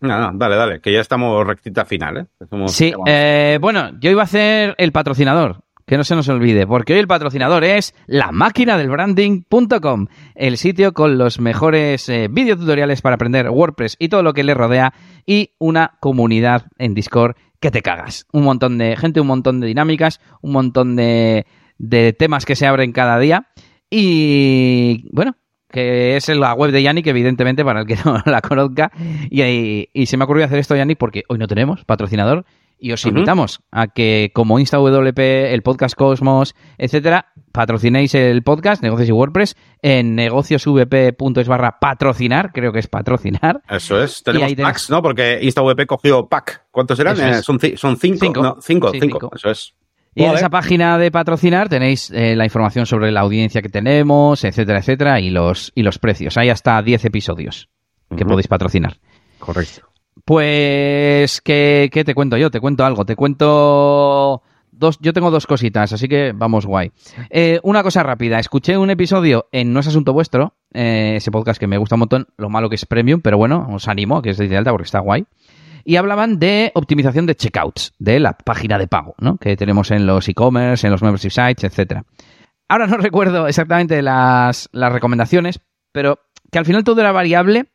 No, no, dale, dale, que ya estamos rectita final, ¿eh? Sí, eh, bueno, yo iba a hacer el patrocinador. Que no se nos olvide, porque hoy el patrocinador es la máquina del branding.com, el sitio con los mejores eh, videotutoriales para aprender WordPress y todo lo que le rodea y una comunidad en Discord que te cagas. Un montón de gente, un montón de dinámicas, un montón de, de temas que se abren cada día y bueno, que es la web de Yannick, evidentemente, para el que no la conozca. Y, y, y se me ha ocurrido hacer esto, Yannick, porque hoy no tenemos patrocinador. Y os invitamos a que, como InstaWP, el podcast Cosmos, etcétera, patrocinéis el podcast Negocios y WordPress en negociosvp.es barra patrocinar, creo que es patrocinar. Eso es. Tenemos packs, ¿no? Porque InstaWP cogió pack. ¿Cuántos eran? Eh, son, son cinco. Cinco. No, cinco, Sí, cinco. cinco. Eso es. Y en esa página de patrocinar tenéis eh, la información sobre la audiencia que tenemos, etcétera, etcétera, y los, y los precios. Hay hasta 10 episodios que podéis patrocinar. Correcto. Pues, ¿qué, te cuento yo? Te cuento algo. Te cuento dos. Yo tengo dos cositas, así que vamos guay. Eh, una cosa rápida. Escuché un episodio en No es Asunto Vuestro, eh, ese podcast que me gusta un montón. Lo malo que es premium, pero bueno, os animo que es de alta porque está guay. Y hablaban de optimización de checkouts, de la página de pago, ¿no? Que tenemos en los e-commerce, en los membership sites, etcétera. Ahora no recuerdo exactamente las recomendaciones, pero que al final todo era variable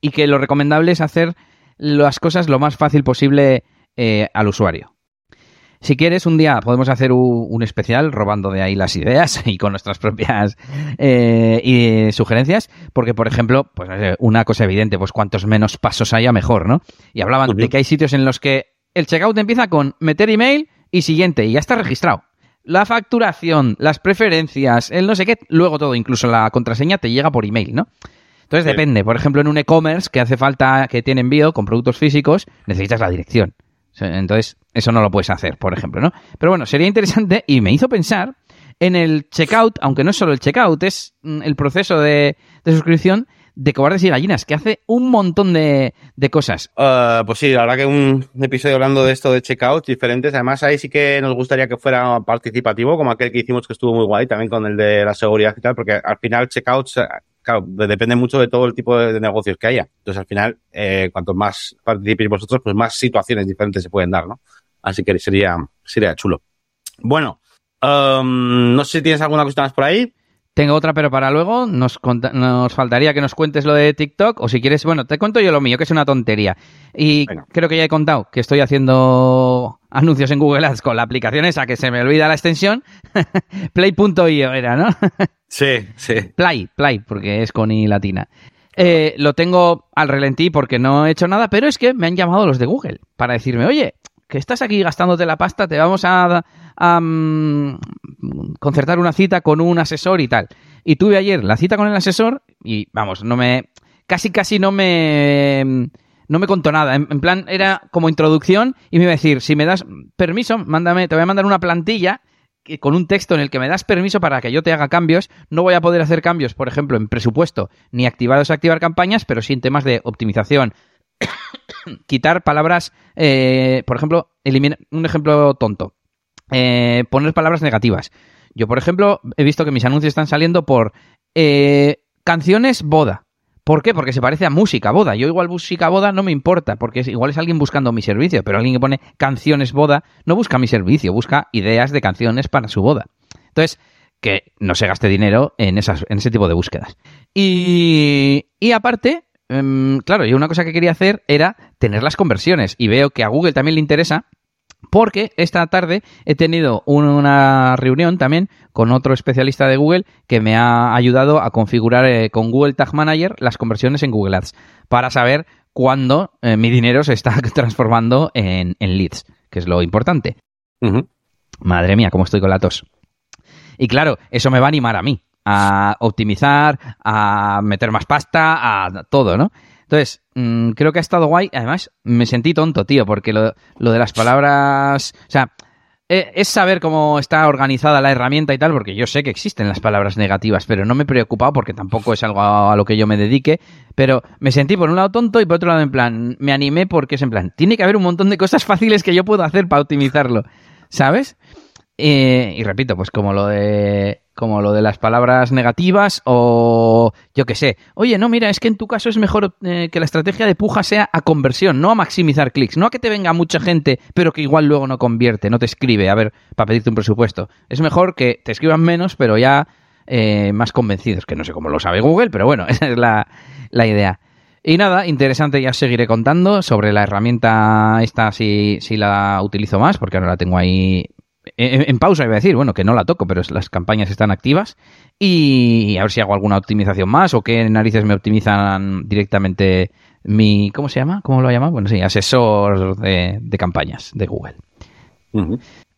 y que lo recomendable es hacer las cosas lo más fácil posible eh, al usuario. Si quieres, un día podemos hacer un, un especial robando de ahí las ideas y con nuestras propias eh, y sugerencias, porque, por ejemplo, pues una cosa evidente, pues cuantos menos pasos haya, mejor, ¿no? Y hablaban de que hay sitios en los que el checkout empieza con meter email y siguiente, y ya está registrado. La facturación, las preferencias, el no sé qué, luego todo, incluso la contraseña te llega por email, ¿no? Entonces Sí. depende. Por ejemplo, en un e-commerce que hace falta que tiene envío con productos físicos, necesitas la dirección. Entonces, eso no lo puedes hacer, por ejemplo, ¿no? Pero bueno, sería interesante y me hizo pensar en el checkout, aunque no es solo el checkout, es mm, el proceso de, suscripción de cobardes y gallinas, que hace un montón de, cosas. Uh, pues sí, la verdad que un episodio hablando de esto de checkout diferentes. Además, ahí sí que nos gustaría que fuera participativo, como aquel que hicimos que estuvo muy guay, también con el de la seguridad y tal, porque al final checkouts, claro, depende mucho de todo el tipo de, negocios que haya. Entonces, al final, eh, cuanto más participéis vosotros, pues más situaciones diferentes se pueden dar, ¿no? Así que sería, sería chulo. Bueno, um, no sé si tienes alguna cosa más por ahí. Tengo otra, pero para luego nos, nos faltaría que nos cuentes lo de TikTok o si quieres, bueno, te cuento yo lo mío, que es una tontería. Y creo que ya he contado que estoy haciendo anuncios en Google Ads con la aplicación esa que se me olvida la extensión. Play.io era, ¿no? sí, sí. Play, Play, porque es con i latina. Eh, lo tengo al relentí porque no he hecho nada, pero es que me han llamado los de Google para decirme, oye, que estás aquí gastándote la pasta, te vamos a, mm, concertar una cita con un asesor y tal. Y tuve ayer la cita con el asesor y vamos, no me. casi casi no me. No me contó nada. En, plan, era como introducción y me iba a decir, si me das permiso, mándame, te voy a mandar una plantilla con un texto en el que me das permiso para que yo te haga cambios. No voy a poder hacer cambios, por ejemplo, en presupuesto, ni activar o desactivar campañas, pero sí en temas de optimización, quitar palabras, eh, por ejemplo, eliminar un ejemplo tonto, eh, poner palabras negativas. Yo, por ejemplo, he visto que mis anuncios están saliendo por eh, canciones boda. ¿Por qué? Porque se parece a música boda. Yo igual música boda no me importa, porque igual es alguien buscando mi servicio, pero alguien que pone canciones boda no busca mi servicio, busca ideas de canciones para su boda. Entonces, que no se gaste dinero en, esas, en ese tipo de búsquedas. Y, y aparte, Em, claro, yo una cosa que quería hacer era tener las conversiones y veo que a Google también le interesa porque esta tarde he tenido una reunión también con otro especialista de Google que me ha ayudado a configurar eh, con Google Tag Manager las conversiones en Google Ads para saber cuándo eh, mi dinero se está transformando en, leads, que es lo importante. Madre mía, cómo estoy con la tos. Y claro, eso me va a animar a mí, a optimizar, a meter más pasta, a todo, ¿no? Entonces, mm, creo que ha estado guay. Además, me sentí tonto, tío, porque lo, de las palabras. O sea, e, es saber cómo está organizada la herramienta y tal, porque yo sé que existen las palabras negativas, pero no me he preocupado porque tampoco es algo a, lo que yo me dedique. Pero me sentí por un lado tonto y por otro lado, en plan, me animé porque es en plan, tiene que haber un montón de cosas fáciles que yo puedo hacer para optimizarlo, ¿sabes? Eh, y repito, pues como lo de como lo de las palabras negativas o yo qué sé. Oye, no, mira, es que en tu caso es mejor eh, que la estrategia de puja sea a conversión, no a maximizar clics, no a que te venga mucha gente, pero que igual luego no convierte, no te escribe, a ver, para pedirte un presupuesto. Es mejor que te escriban menos, pero ya eh, más convencidos, que no sé cómo lo sabe Google, pero bueno, esa es la, la idea. Y nada, interesante, ya seguiré contando sobre la herramienta esta si, si la utilizo más, porque ahora la tengo ahí en, pausa iba a decir, bueno, que no la toco, pero las campañas están activas y a ver si hago alguna optimización más o qué narices me optimizan directamente mi, ¿cómo se llama? ¿Cómo lo llama? Bueno, sí, asesor de, campañas de Google.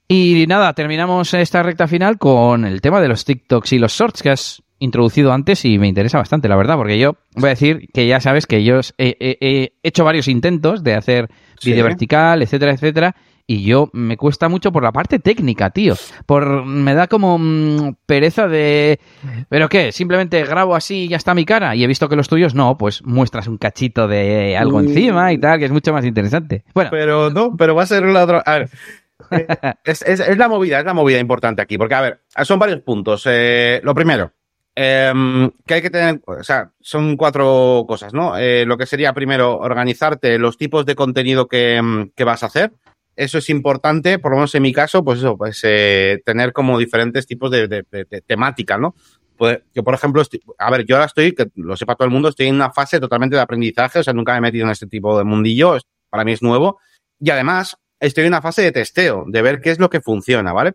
Y nada, terminamos esta recta final con el tema de los TikToks y los shorts que has introducido antes y me interesa bastante, la verdad, porque yo voy a decir que ya sabes que yo he, hecho varios intentos de hacer vídeo vertical, etcétera, etcétera, y yo me cuesta mucho por la parte técnica, tío. Por me da como mm, pereza de ¿Pero qué? Simplemente grabo así y ya está mi cara y he visto que los tuyos no, pues muestras un cachito de algo encima y tal, que es mucho más interesante. Bueno, pero no, pero va a ser la otra a ver. Eh, es, la movida, es la movida importante aquí, porque a ver, son varios puntos. Eh, lo primero, em, que hay que tener, o sea, son cuatro cosas, ¿no? Eh, lo que sería primero organizarte los tipos de contenido que, que vas a hacer eso es importante, por lo menos en mi caso, pues eso, pues eh, tener como diferentes tipos de, de, temática, ¿no? Pues yo, por ejemplo, a ver, yo ahora estoy, que lo sepa todo el mundo, estoy en una fase totalmente de aprendizaje, o sea, nunca me he metido en este tipo de mundillo, para mí es nuevo, y además estoy en una fase de testeo, de ver qué es lo que funciona, ¿vale?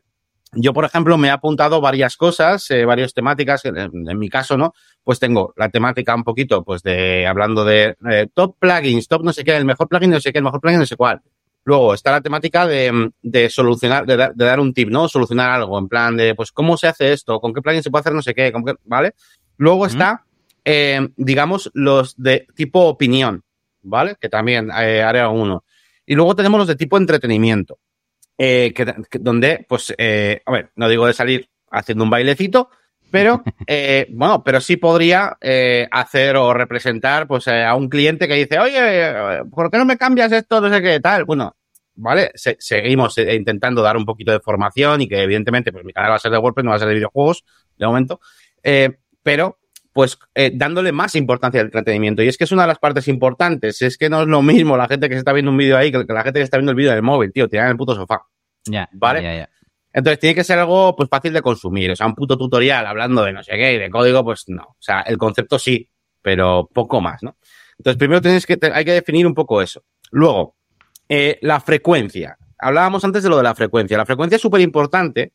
Yo, por ejemplo, me he apuntado varias cosas, eh, varias temáticas. En, en, mi caso, ¿no? Pues tengo la temática un poquito, pues de hablando de eh, top plugins, top no sé qué, el mejor plugin no sé qué, el mejor plugin no sé cuál. Luego está la temática de, de solucionar, de, dar un tip, ¿no? Solucionar algo, en plan de, pues, ¿cómo se hace esto? ¿Con qué plugin se puede hacer no sé qué? ¿Vale? Luego está, eh, digamos, los de tipo opinión, ¿vale? Que también eh, haré uno. Y luego tenemos los de tipo entretenimiento, eh, que, donde, pues, eh, a ver, no digo de salir haciendo un bailecito, pero, eh, bueno, pero sí podría eh, hacer o representar, pues, eh, a un cliente que dice, oye, ¿por qué no me cambias esto? No sé qué tal. Bueno, ¿vale? Se, seguimos eh, intentando dar un poquito de formación y que, evidentemente, pues mi canal va a ser de WordPress, no va a ser de videojuegos, de momento. Eh, pero, pues, dándole más importancia al entretenimiento. Y es que es una de las partes importantes. Es que no es lo mismo la gente que se está viendo un vídeo ahí que la gente que está viendo el vídeo en el móvil, tío, tiran en el puto sofá. Ya, ¿Vale? ya, ya. Entonces tiene que ser algo pues fácil de consumir. O sea, un puto tutorial hablando de no sé qué y de código, pues no. O sea, el concepto sí, pero poco más, ¿no? Entonces, primero tienes que, hay que definir un poco eso. Luego, eh, la frecuencia. Hablábamos antes de lo de la frecuencia. La frecuencia es súper importante.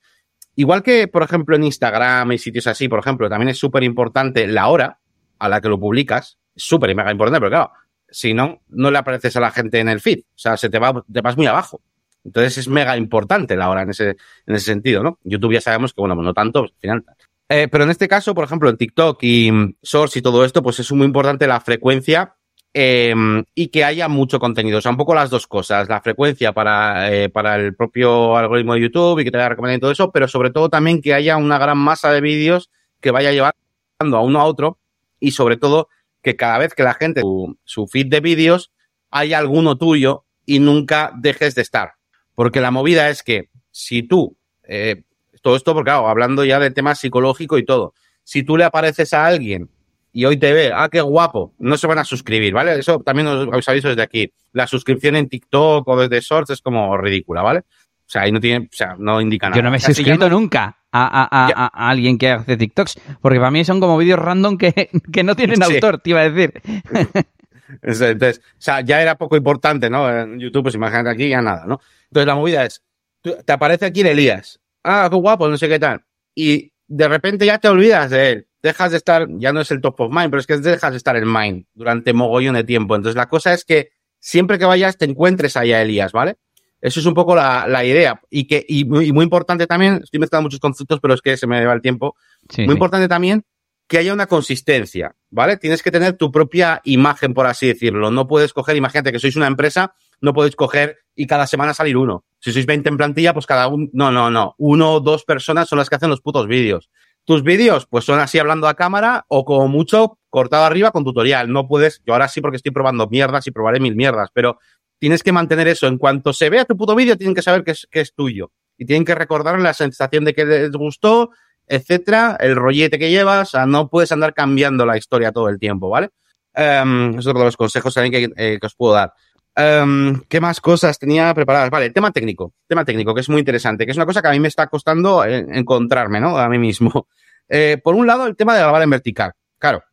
Igual que, por ejemplo, en Instagram y sitios así, por ejemplo, también es súper importante la hora a la que lo publicas. Súper y mega importante, pero claro, si no, no le apareces a la gente en el feed. O sea, se te va, te vas muy abajo. Entonces es mega importante la hora en ese, en ese sentido, ¿no? YouTube ya sabemos que, bueno, pues no tanto, pues, al final. Eh, pero en este caso, por ejemplo, en TikTok y Source y todo esto, pues es muy importante la frecuencia eh, y que haya mucho contenido. O sea, un poco las dos cosas. La frecuencia para, eh, para el propio algoritmo de YouTube y que te vaya recomendando y todo eso, pero sobre todo también que haya una gran masa de vídeos que vaya llevando a uno a otro y sobre todo que cada vez que la gente su feed de vídeos haya alguno tuyo y nunca dejes de estar. Porque la movida es que si tú, eh, todo esto, porque claro, hablando ya de tema psicológico y todo, si tú le apareces a alguien y hoy te ve, ah, qué guapo, no se van a suscribir, ¿vale? Eso también os, os aviso desde aquí. La suscripción en TikTok o desde Shorts es como ridícula, ¿vale? O sea, ahí no tiene, o sea, no indica nada. Yo no me he suscrito no- nunca a, a- a- Ya. a- a alguien que hace TikToks, porque para mí son como vídeos random que, que no tienen Sí. autor, te iba a decir. Entonces, o sea, ya era poco importante, ¿no? En YouTube, pues imagínate aquí, ya nada, ¿no? Entonces la movida es, te aparece aquí el Elías, ah, qué guapo, no sé qué tal, y de repente ya te olvidas de él, dejas de estar, ya no es el top of mind, pero es que dejas de estar en mind durante mogollón de tiempo. Entonces la cosa es que siempre que vayas te encuentres ahí a Elías, ¿vale? Eso es un poco la, la idea. Y que, y muy, y muy importante también, estoy mezclando muchos conceptos, pero es que se me va el tiempo. Sí, Muy sí. importante también que haya una consistencia, ¿vale? Tienes que tener tu propia imagen, por así decirlo. No puedes coger, imagínate que sois una empresa, no podéis coger y cada semana salir uno. Si sois 20 en plantilla, pues cada uno, no, no, no. Uno o dos personas son las que hacen los putos vídeos. Tus vídeos, pues son así hablando a cámara o como mucho cortado arriba con tutorial. No puedes, yo ahora sí porque estoy probando mierdas y probaré mil mierdas, pero tienes que mantener eso. En cuanto se vea tu puto vídeo, tienen que saber que es, que es tuyo. Y tienen que recordar la sensación de que les gustó, etcétera, el rollete que llevas, no puedes andar cambiando la historia todo el tiempo, ¿vale? Um, es otro de los consejos también que, eh, os puedo dar. Um, ¿Qué más cosas tenía preparadas? Vale, tema técnico, tema técnico, que es muy interesante, que es una cosa que a mí me está costando eh, encontrarme, ¿no? A mí mismo. Eh, por un lado, el tema de grabar en vertical. Claro,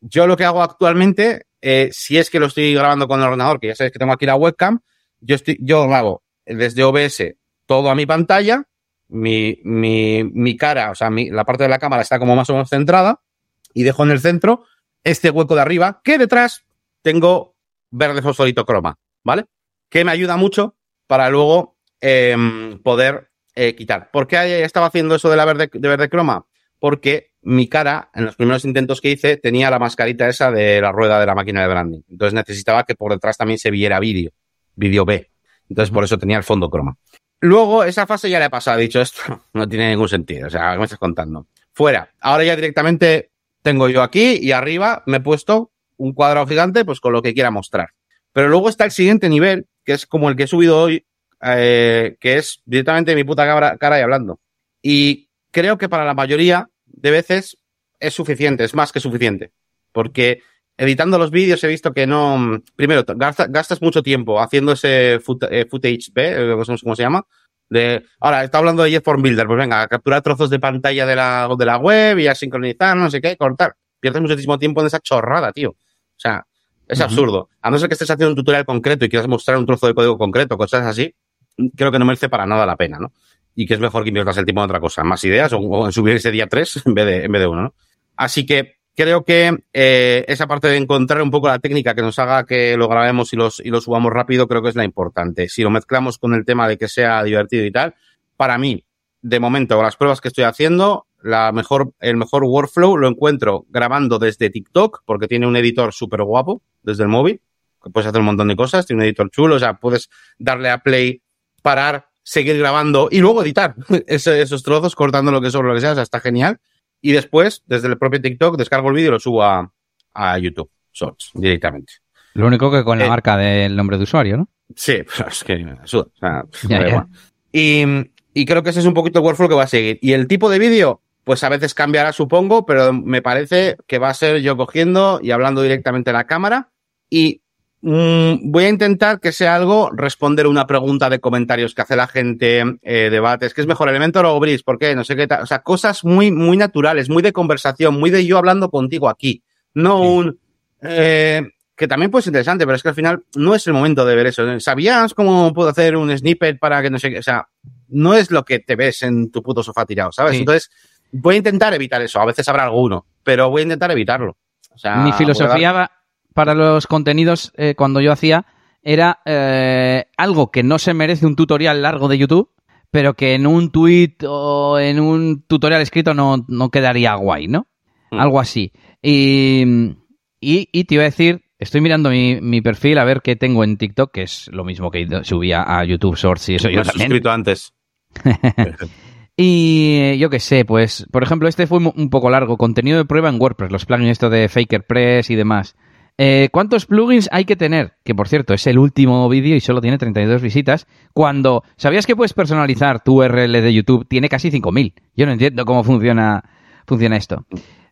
yo lo que hago actualmente, si es que lo estoy grabando con el ordenador, que ya sabéis que tengo aquí la webcam, yo, estoy, yo hago desde OBS todo a mi pantalla, mi, mi, mi cara, o sea, mi, la parte de la cámara está como más o menos centrada, y dejo en el centro este hueco de arriba, que detrás tengo verde fosforito croma, ¿vale? Que me ayuda mucho para luego eh, poder eh, quitar. ¿Por qué estaba haciendo eso de la verde, de verde croma? Porque mi cara, en los primeros intentos que hice, tenía la mascarita esa de la rueda de la máquina de branding. Entonces necesitaba que por detrás también se viera vídeo, vídeo B. Entonces por eso tenía el fondo croma. Luego, esa fase ya le he pasado, he dicho, esto no tiene ningún sentido. O sea, ¿qué me estás contando? Fuera. Ahora ya directamente tengo yo aquí y arriba me he puesto un cuadrado gigante, pues con lo que quiera mostrar. Pero luego está el siguiente nivel, que es como el que he subido hoy, eh, que es directamente mi puta cara y hablando. Y creo que para la mayoría de veces es suficiente, es más que suficiente. Porque editando los vídeos he visto que no. Primero, gastas, gastas mucho tiempo haciendo ese foot, eh, footage B, eh, no sé cómo se llama. De, ahora, está hablando de JetForm Builder, pues venga, a capturar trozos de pantalla de la, de la web y a sincronizar, no sé qué, cortar. Pierdes muchísimo tiempo en esa chorrada, tío. O sea, es uh -huh. absurdo. A no ser que estés haciendo un tutorial concreto y quieras mostrar un trozo de código concreto, cosas así, creo que no merece para nada la pena, ¿no? Y que es mejor que inviertas el tiempo en otra cosa, más ideas o, o en subir ese día 3 en vez de, en vez de uno, ¿no? Así que creo que eh, esa parte de encontrar un poco la técnica que nos haga que lo grabemos y, los, y lo subamos rápido, creo que es la importante. Si lo mezclamos con el tema de que sea divertido y tal, para mí, de momento, con las pruebas que estoy haciendo, la mejor, el mejor workflow lo encuentro grabando desde TikTok, porque tiene un editor súper guapo desde el móvil, puedes hacer un montón de cosas, tiene un editor chulo, o sea, puedes darle a play, parar, seguir grabando y luego editar esos trozos, cortando lo que sobre lo que sea, o sea, está genial. Y después, desde el propio TikTok, descargo el vídeo y lo subo a, a YouTube Shorts directamente. Lo único que con la Eh, marca del nombre de usuario, ¿no? Sí, pues es que me suda, o sea, Ya, me da ya. igual. Y, y creo que ese es un poquito el workflow que va a seguir. Y el tipo de vídeo, pues a veces cambiará, supongo, pero me parece que va a ser yo cogiendo y hablando directamente a la cámara. Y mm, voy a intentar que sea algo responder una pregunta de comentarios que hace la gente, eh, debates, que es mejor Elementor o Breeze, ¿por qué? No sé qué tal. O sea, cosas muy, muy naturales, muy de conversación, muy de yo hablando contigo aquí. No Sí. un, eh, que también puede ser interesante, pero es que al final no es el momento de ver eso. ¿Sabías cómo puedo hacer un snippet para que no sé qué? O sea, no es lo que te ves en tu puto sofá tirado, ¿sabes? Sí. Entonces, voy a intentar evitar eso. A veces habrá alguno, pero voy a intentar evitarlo. O sea, Mi filosofía va- para los contenidos eh, cuando yo hacía era eh, algo que no se merece un tutorial largo de YouTube, pero que en un tweet o en un tutorial escrito no, no quedaría guay, ¿no? Mm. Algo así. Y, y, y te iba a decir, estoy mirando mi, mi perfil a ver qué tengo en TikTok, que es lo mismo que subía a YouTube Shorts y eso yo también. suscrito antes. Y yo qué sé, pues, por ejemplo, este fue un poco largo. Contenido de prueba en WordPress, los plugins esto de Faker Press y demás. Eh, ¿Cuántos plugins hay que tener? Que por cierto, es el último vídeo y solo tiene 32 visitas. Cuando, ¿sabías que puedes personalizar tu URL de YouTube? Tiene casi 5000. Yo no entiendo cómo funciona, funciona esto.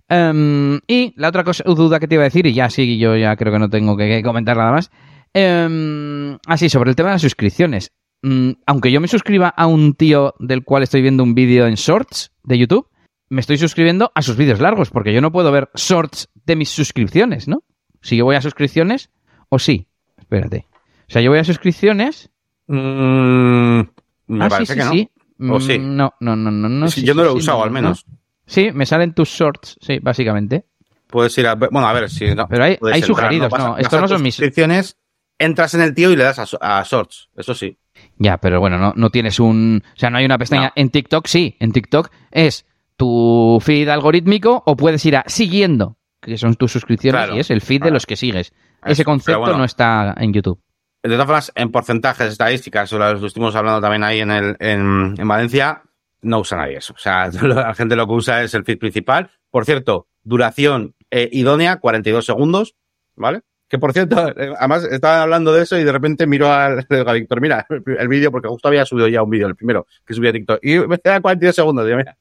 Em, y la otra cosa, duda que te iba a decir, y ya sí, yo ya creo que no tengo que, comentar nada más. Em, así, sobre el tema de las suscripciones. Mm, aunque yo me suscriba a un tío del cual estoy viendo un vídeo en Shorts de YouTube, me estoy suscribiendo a sus vídeos largos, porque yo no puedo ver Shorts de mis suscripciones, ¿no? Si yo voy a suscripciones, o sí. Espérate. O sea, yo voy a suscripciones. Mm, me ah, parece sí, que no. sí, sí. ¿O Mm, sí? No, no, no, no. no sí, yo no sí, lo he sí, usado, no, al menos. no. Sí, me salen tus shorts, sí, básicamente. Puedes ir a. Bueno, a ver si. No, Pero hay- hay sugeridos, no, estos no son mis- suscripciones, entras en el tío y le das a, a Shorts. Eso sí. Ya, pero bueno, no, no tienes un. O sea, no hay una pestaña. No. En TikTok sí. En TikTok es tu feed algorítmico o puedes ir a siguiendo, que son tus suscripciones Claro, y es el feed de los que sigues. Ese concepto bueno. no está en YouTube. De todas formas, en porcentajes, estadísticas, lo lo estuvimos hablando también ahí en, el, en, en Valencia, no usa nadie eso. O sea, la gente lo que usa es el feed principal. Por cierto, duración eh, idónea, 42 segundos, ¿vale? Que por cierto, eh, además estaban hablando de eso y de repente miro al a Víctor, mira el, el vídeo, porque justo había subido ya un vídeo, el primero que subí a TikTok, y me quedan 42 segundos. Digo, mira.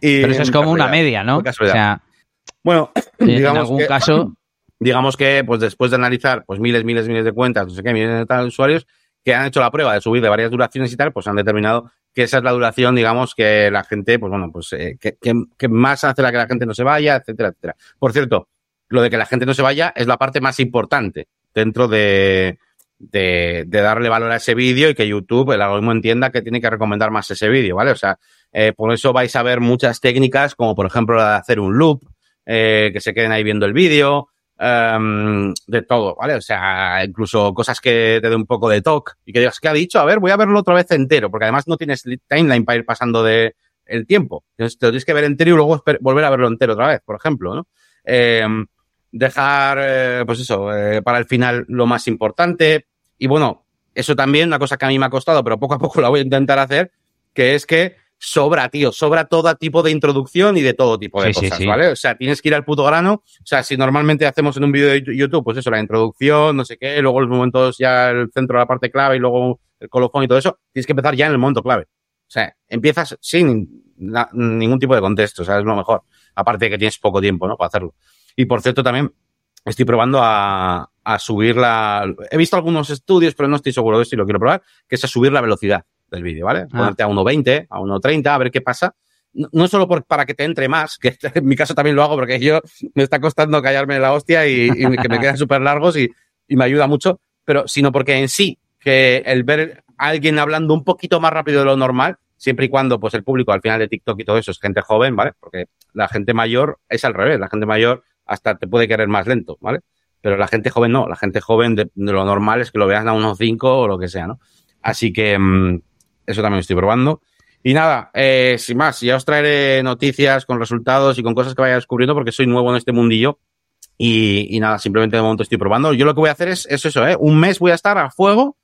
Y, Pero eso es como una media, ¿no? O sea, bueno, en digamos algún que- caso. digamos que pues después de analizar pues miles, miles, miles de cuentas, no sé qué, miles de tal usuarios que han hecho la prueba de subir de varias duraciones y tal, pues han determinado que esa es la duración, digamos, que la gente, pues bueno, pues eh, que, que- que más hace la que la gente no se vaya, etcétera, etcétera. Por cierto, lo de que la gente no se vaya es la parte más importante dentro de, de, de darle valor a ese vídeo y que YouTube, el algoritmo entienda que tiene que recomendar más ese vídeo, ¿vale? O sea, eh, por eso vais a ver muchas técnicas, como por ejemplo la de hacer un loop, eh, que se queden ahí viendo el vídeo, em, de todo, ¿vale? O sea, incluso cosas que te dé un poco de talk y que digas, ¿qué ha dicho? A ver, voy a verlo otra vez entero, porque además no tienes li- timeline para ir pasando de el tiempo. Entonces te lo tienes que ver entero y luego volver a verlo entero otra vez, por ejemplo, ¿no? Em, dejar, eh, pues eso, eh, para el final lo más importante. Y bueno, eso también, una cosa que a mí me ha costado, pero poco a poco la voy a intentar hacer, que es que sobra, tío, sobra todo tipo de introducción y de todo tipo de Sí, cosas, sí. ¿vale? O sea, tienes que ir al puto grano. O sea, si normalmente hacemos en un vídeo de YouTube, pues eso, la introducción, no sé qué, luego los momentos ya el centro la parte clave y luego el colofón y todo eso, tienes que empezar ya en el momento clave. O sea, empiezas sin ningún tipo de contexto, o sea, es lo mejor. Aparte de que tienes poco tiempo, ¿no? Para hacerlo. Y por cierto, también estoy probando a, a subir la... He visto algunos estudios, pero no estoy seguro de esto y lo quiero probar, que es a subir la velocidad del vídeo, ¿vale? Ah. Ponerte a 1.20, a 1.30, a ver qué pasa. No, no solo por- para que te entre más, que en mi caso también lo hago porque yo me está costando callarme la hostia y, y que me quedan súper largos y, y me ayuda mucho, pero sino porque en sí, que el ver a alguien hablando un poquito más rápido de lo normal, siempre y cuando pues el público al final de TikTok y todo eso es gente joven, ¿vale? Porque la gente mayor es al revés, la gente mayor hasta te puede querer más lento, ¿vale? Pero la gente joven no, la gente joven de, de lo normal es que lo veas a unos 5 o lo que sea, ¿no? Así que mm, eso también estoy probando. Y nada, eh, sin más, ya os traeré noticias con resultados y con cosas que vaya descubriendo porque soy nuevo en este mundillo Y, nada, simplemente de momento estoy probando. Yo lo que voy a hacer es, eso, ¿eh? Un mes voy a estar a fuego.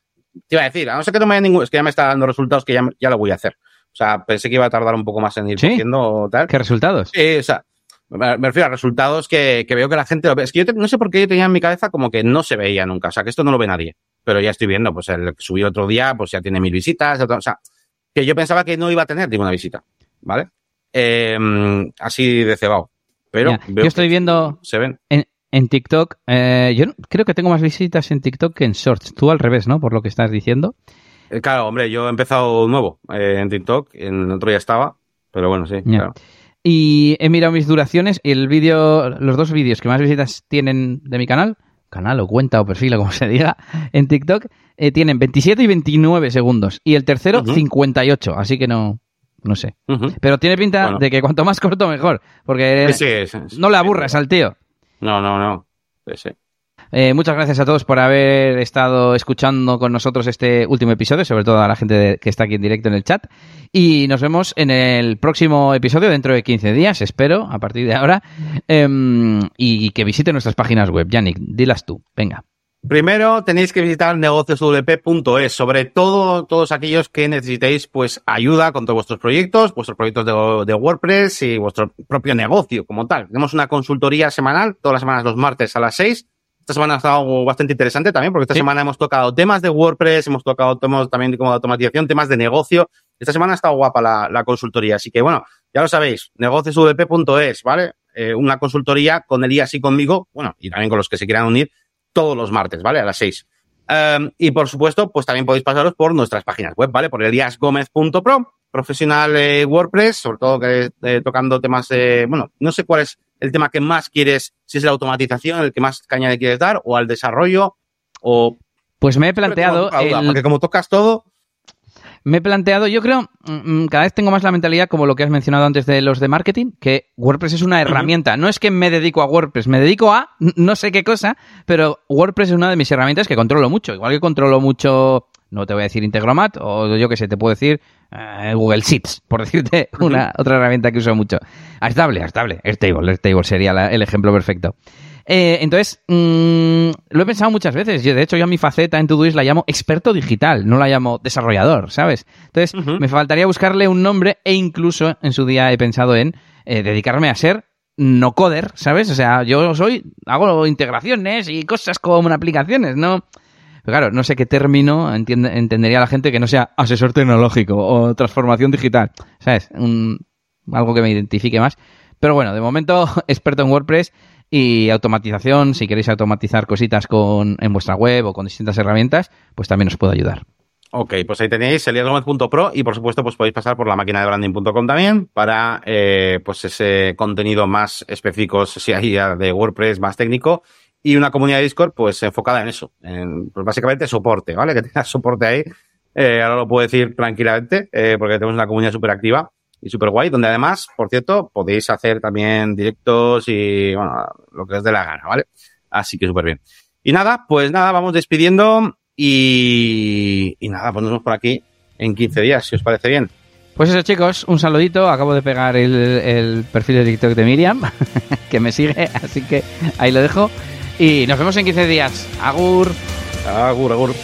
Te iba a decir, a no ser que no me haya ningún, es que ya me está dando resultados que ya, ya lo voy a hacer. O sea, pensé que iba a tardar un poco más en ir ¿Sí? cogiendo tal. ¿Qué resultados? Sí, o sea, me refiero a resultados que, que veo que la gente lo ve. Es que yo no sé por qué yo tenía en mi cabeza como que no se veía nunca. O sea, que esto no lo ve nadie. Pero ya estoy viendo, pues el que subí otro día, pues ya tiene mil visitas. O sea, que yo pensaba que no iba a tener ninguna visita. ¿Vale? Eh, así de cebado. Pero yo estoy viendo se ven. En, en TikTok, eh, yo creo que tengo más visitas en TikTok que en Shorts. Tú al revés, ¿no? Por lo que estás diciendo. Eh, claro, hombre, yo he empezado nuevo eh, en TikTok, en otro ya estaba, pero bueno, sí, claro. Y he mirado mis duraciones y el vídeo, los dos vídeos que más visitas tienen de mi canal, canal o cuenta o perfil o como se diga, en TikTok, eh, tienen 27 y 29 segundos. Y el tercero, Ujú. 58. Así que no, no sé. Pero tiene pinta Bueno. de que cuanto más corto, mejor. Porque Sí, sí, sí, sí. no le aburras al tío. No, no, no. Eh, muchas gracias a todos por haber estado escuchando con nosotros este último episodio, sobre todo a la gente que está aquí en directo en el chat. Y nos vemos en el próximo episodio dentro de 15 días, espero, a partir de ahora. Em, y que visiten nuestras páginas web. Yannick, dilas tú. Venga. Primero tenéis que visitar negocioswp.es, sobre todo todos aquellos que necesitéis pues ayuda con todos vuestros proyectos, vuestros proyectos de, de WordPress y vuestro propio negocio como tal. Tenemos una consultoría semanal, todas las semanas los martes a las 6. Esta semana ha estado bastante interesante también porque esta Sí. semana hemos tocado temas de WordPress, hemos tocado temas también como de automatización, temas de negocio. Esta semana ha estado guapa la, la consultoría, así que bueno, ya lo sabéis, negocioswp.es, ¿vale? Eh, una consultoría con Elías y conmigo, bueno, y también con los que se quieran unir, todos los martes, ¿vale? A las 6. Um, y por supuesto, pues también podéis pasaros por nuestras páginas web, ¿vale? Por eliasgomez.pro, profesional eh, WordPress, sobre todo que eh, tocando temas de, bueno, no sé cuál es el tema que más quieres, si es la automatización, el que más caña le quieres dar, o al desarrollo, o... Pues me he planteado. El- Porque como tocas todo, Me he planteado, yo creo, mm, mm, cada vez tengo más la mentalidad, como lo que has mencionado antes de los de marketing, que WordPress es una herramienta. No es que me dedico a WordPress, me dedico a no sé qué cosa, pero WordPress es una de mis herramientas que controlo mucho. Igual que controlo mucho, no te voy a decir Integromat, o yo que sé, te puedo decir eh, Google Sheets, por decirte una otra herramienta que uso mucho. Airtable, Airtable, Airtable, Airtable sería la- el ejemplo perfecto. Eh, entonces, mm, lo he pensado muchas veces. Yo, de hecho, yo a mi faceta en Todoist la llamo experto digital, no la llamo desarrollador, ¿sabes? Entonces, me faltaría buscarle un nombre e incluso en su día he pensado en eh, dedicarme a ser no coder, ¿sabes? O sea, yo soy, hago integraciones y cosas como aplicaciones, ¿no? Pero claro, no sé qué término entendería la gente que no sea asesor tecnológico o transformación digital, ¿sabes? Algo que me identifique más. Pero bueno, de momento experto en WordPress y automatización, si queréis automatizar cositas con, en vuestra web o con distintas herramientas, pues también os puedo ayudar. Ok, pues ahí tenéis eliasgomez.pro y por supuesto pues podéis pasar por la máquina de branding.com también para eh, pues ese contenido más específico, si hay de WordPress más técnico y una comunidad de Discord pues enfocada en eso, en pues básicamente soporte, ¿vale? Que tengas soporte ahí. Eh, ahora lo puedo decir tranquilamente eh, porque tenemos una comunidad súper activa y súper guay, donde además, por cierto, podéis hacer también directos y bueno, lo que os dé la gana, ¿vale? Así que súper bien. Y nada, pues nada, vamos despidiendo y, y nada, pues por aquí en 15 días, si os parece bien. Pues eso chicos, un saludito, acabo de pegar el, el perfil de TikTok de Miriam, que me sigue, así que ahí lo dejo. Y nos vemos en 15 días. Agur. Agur, agur.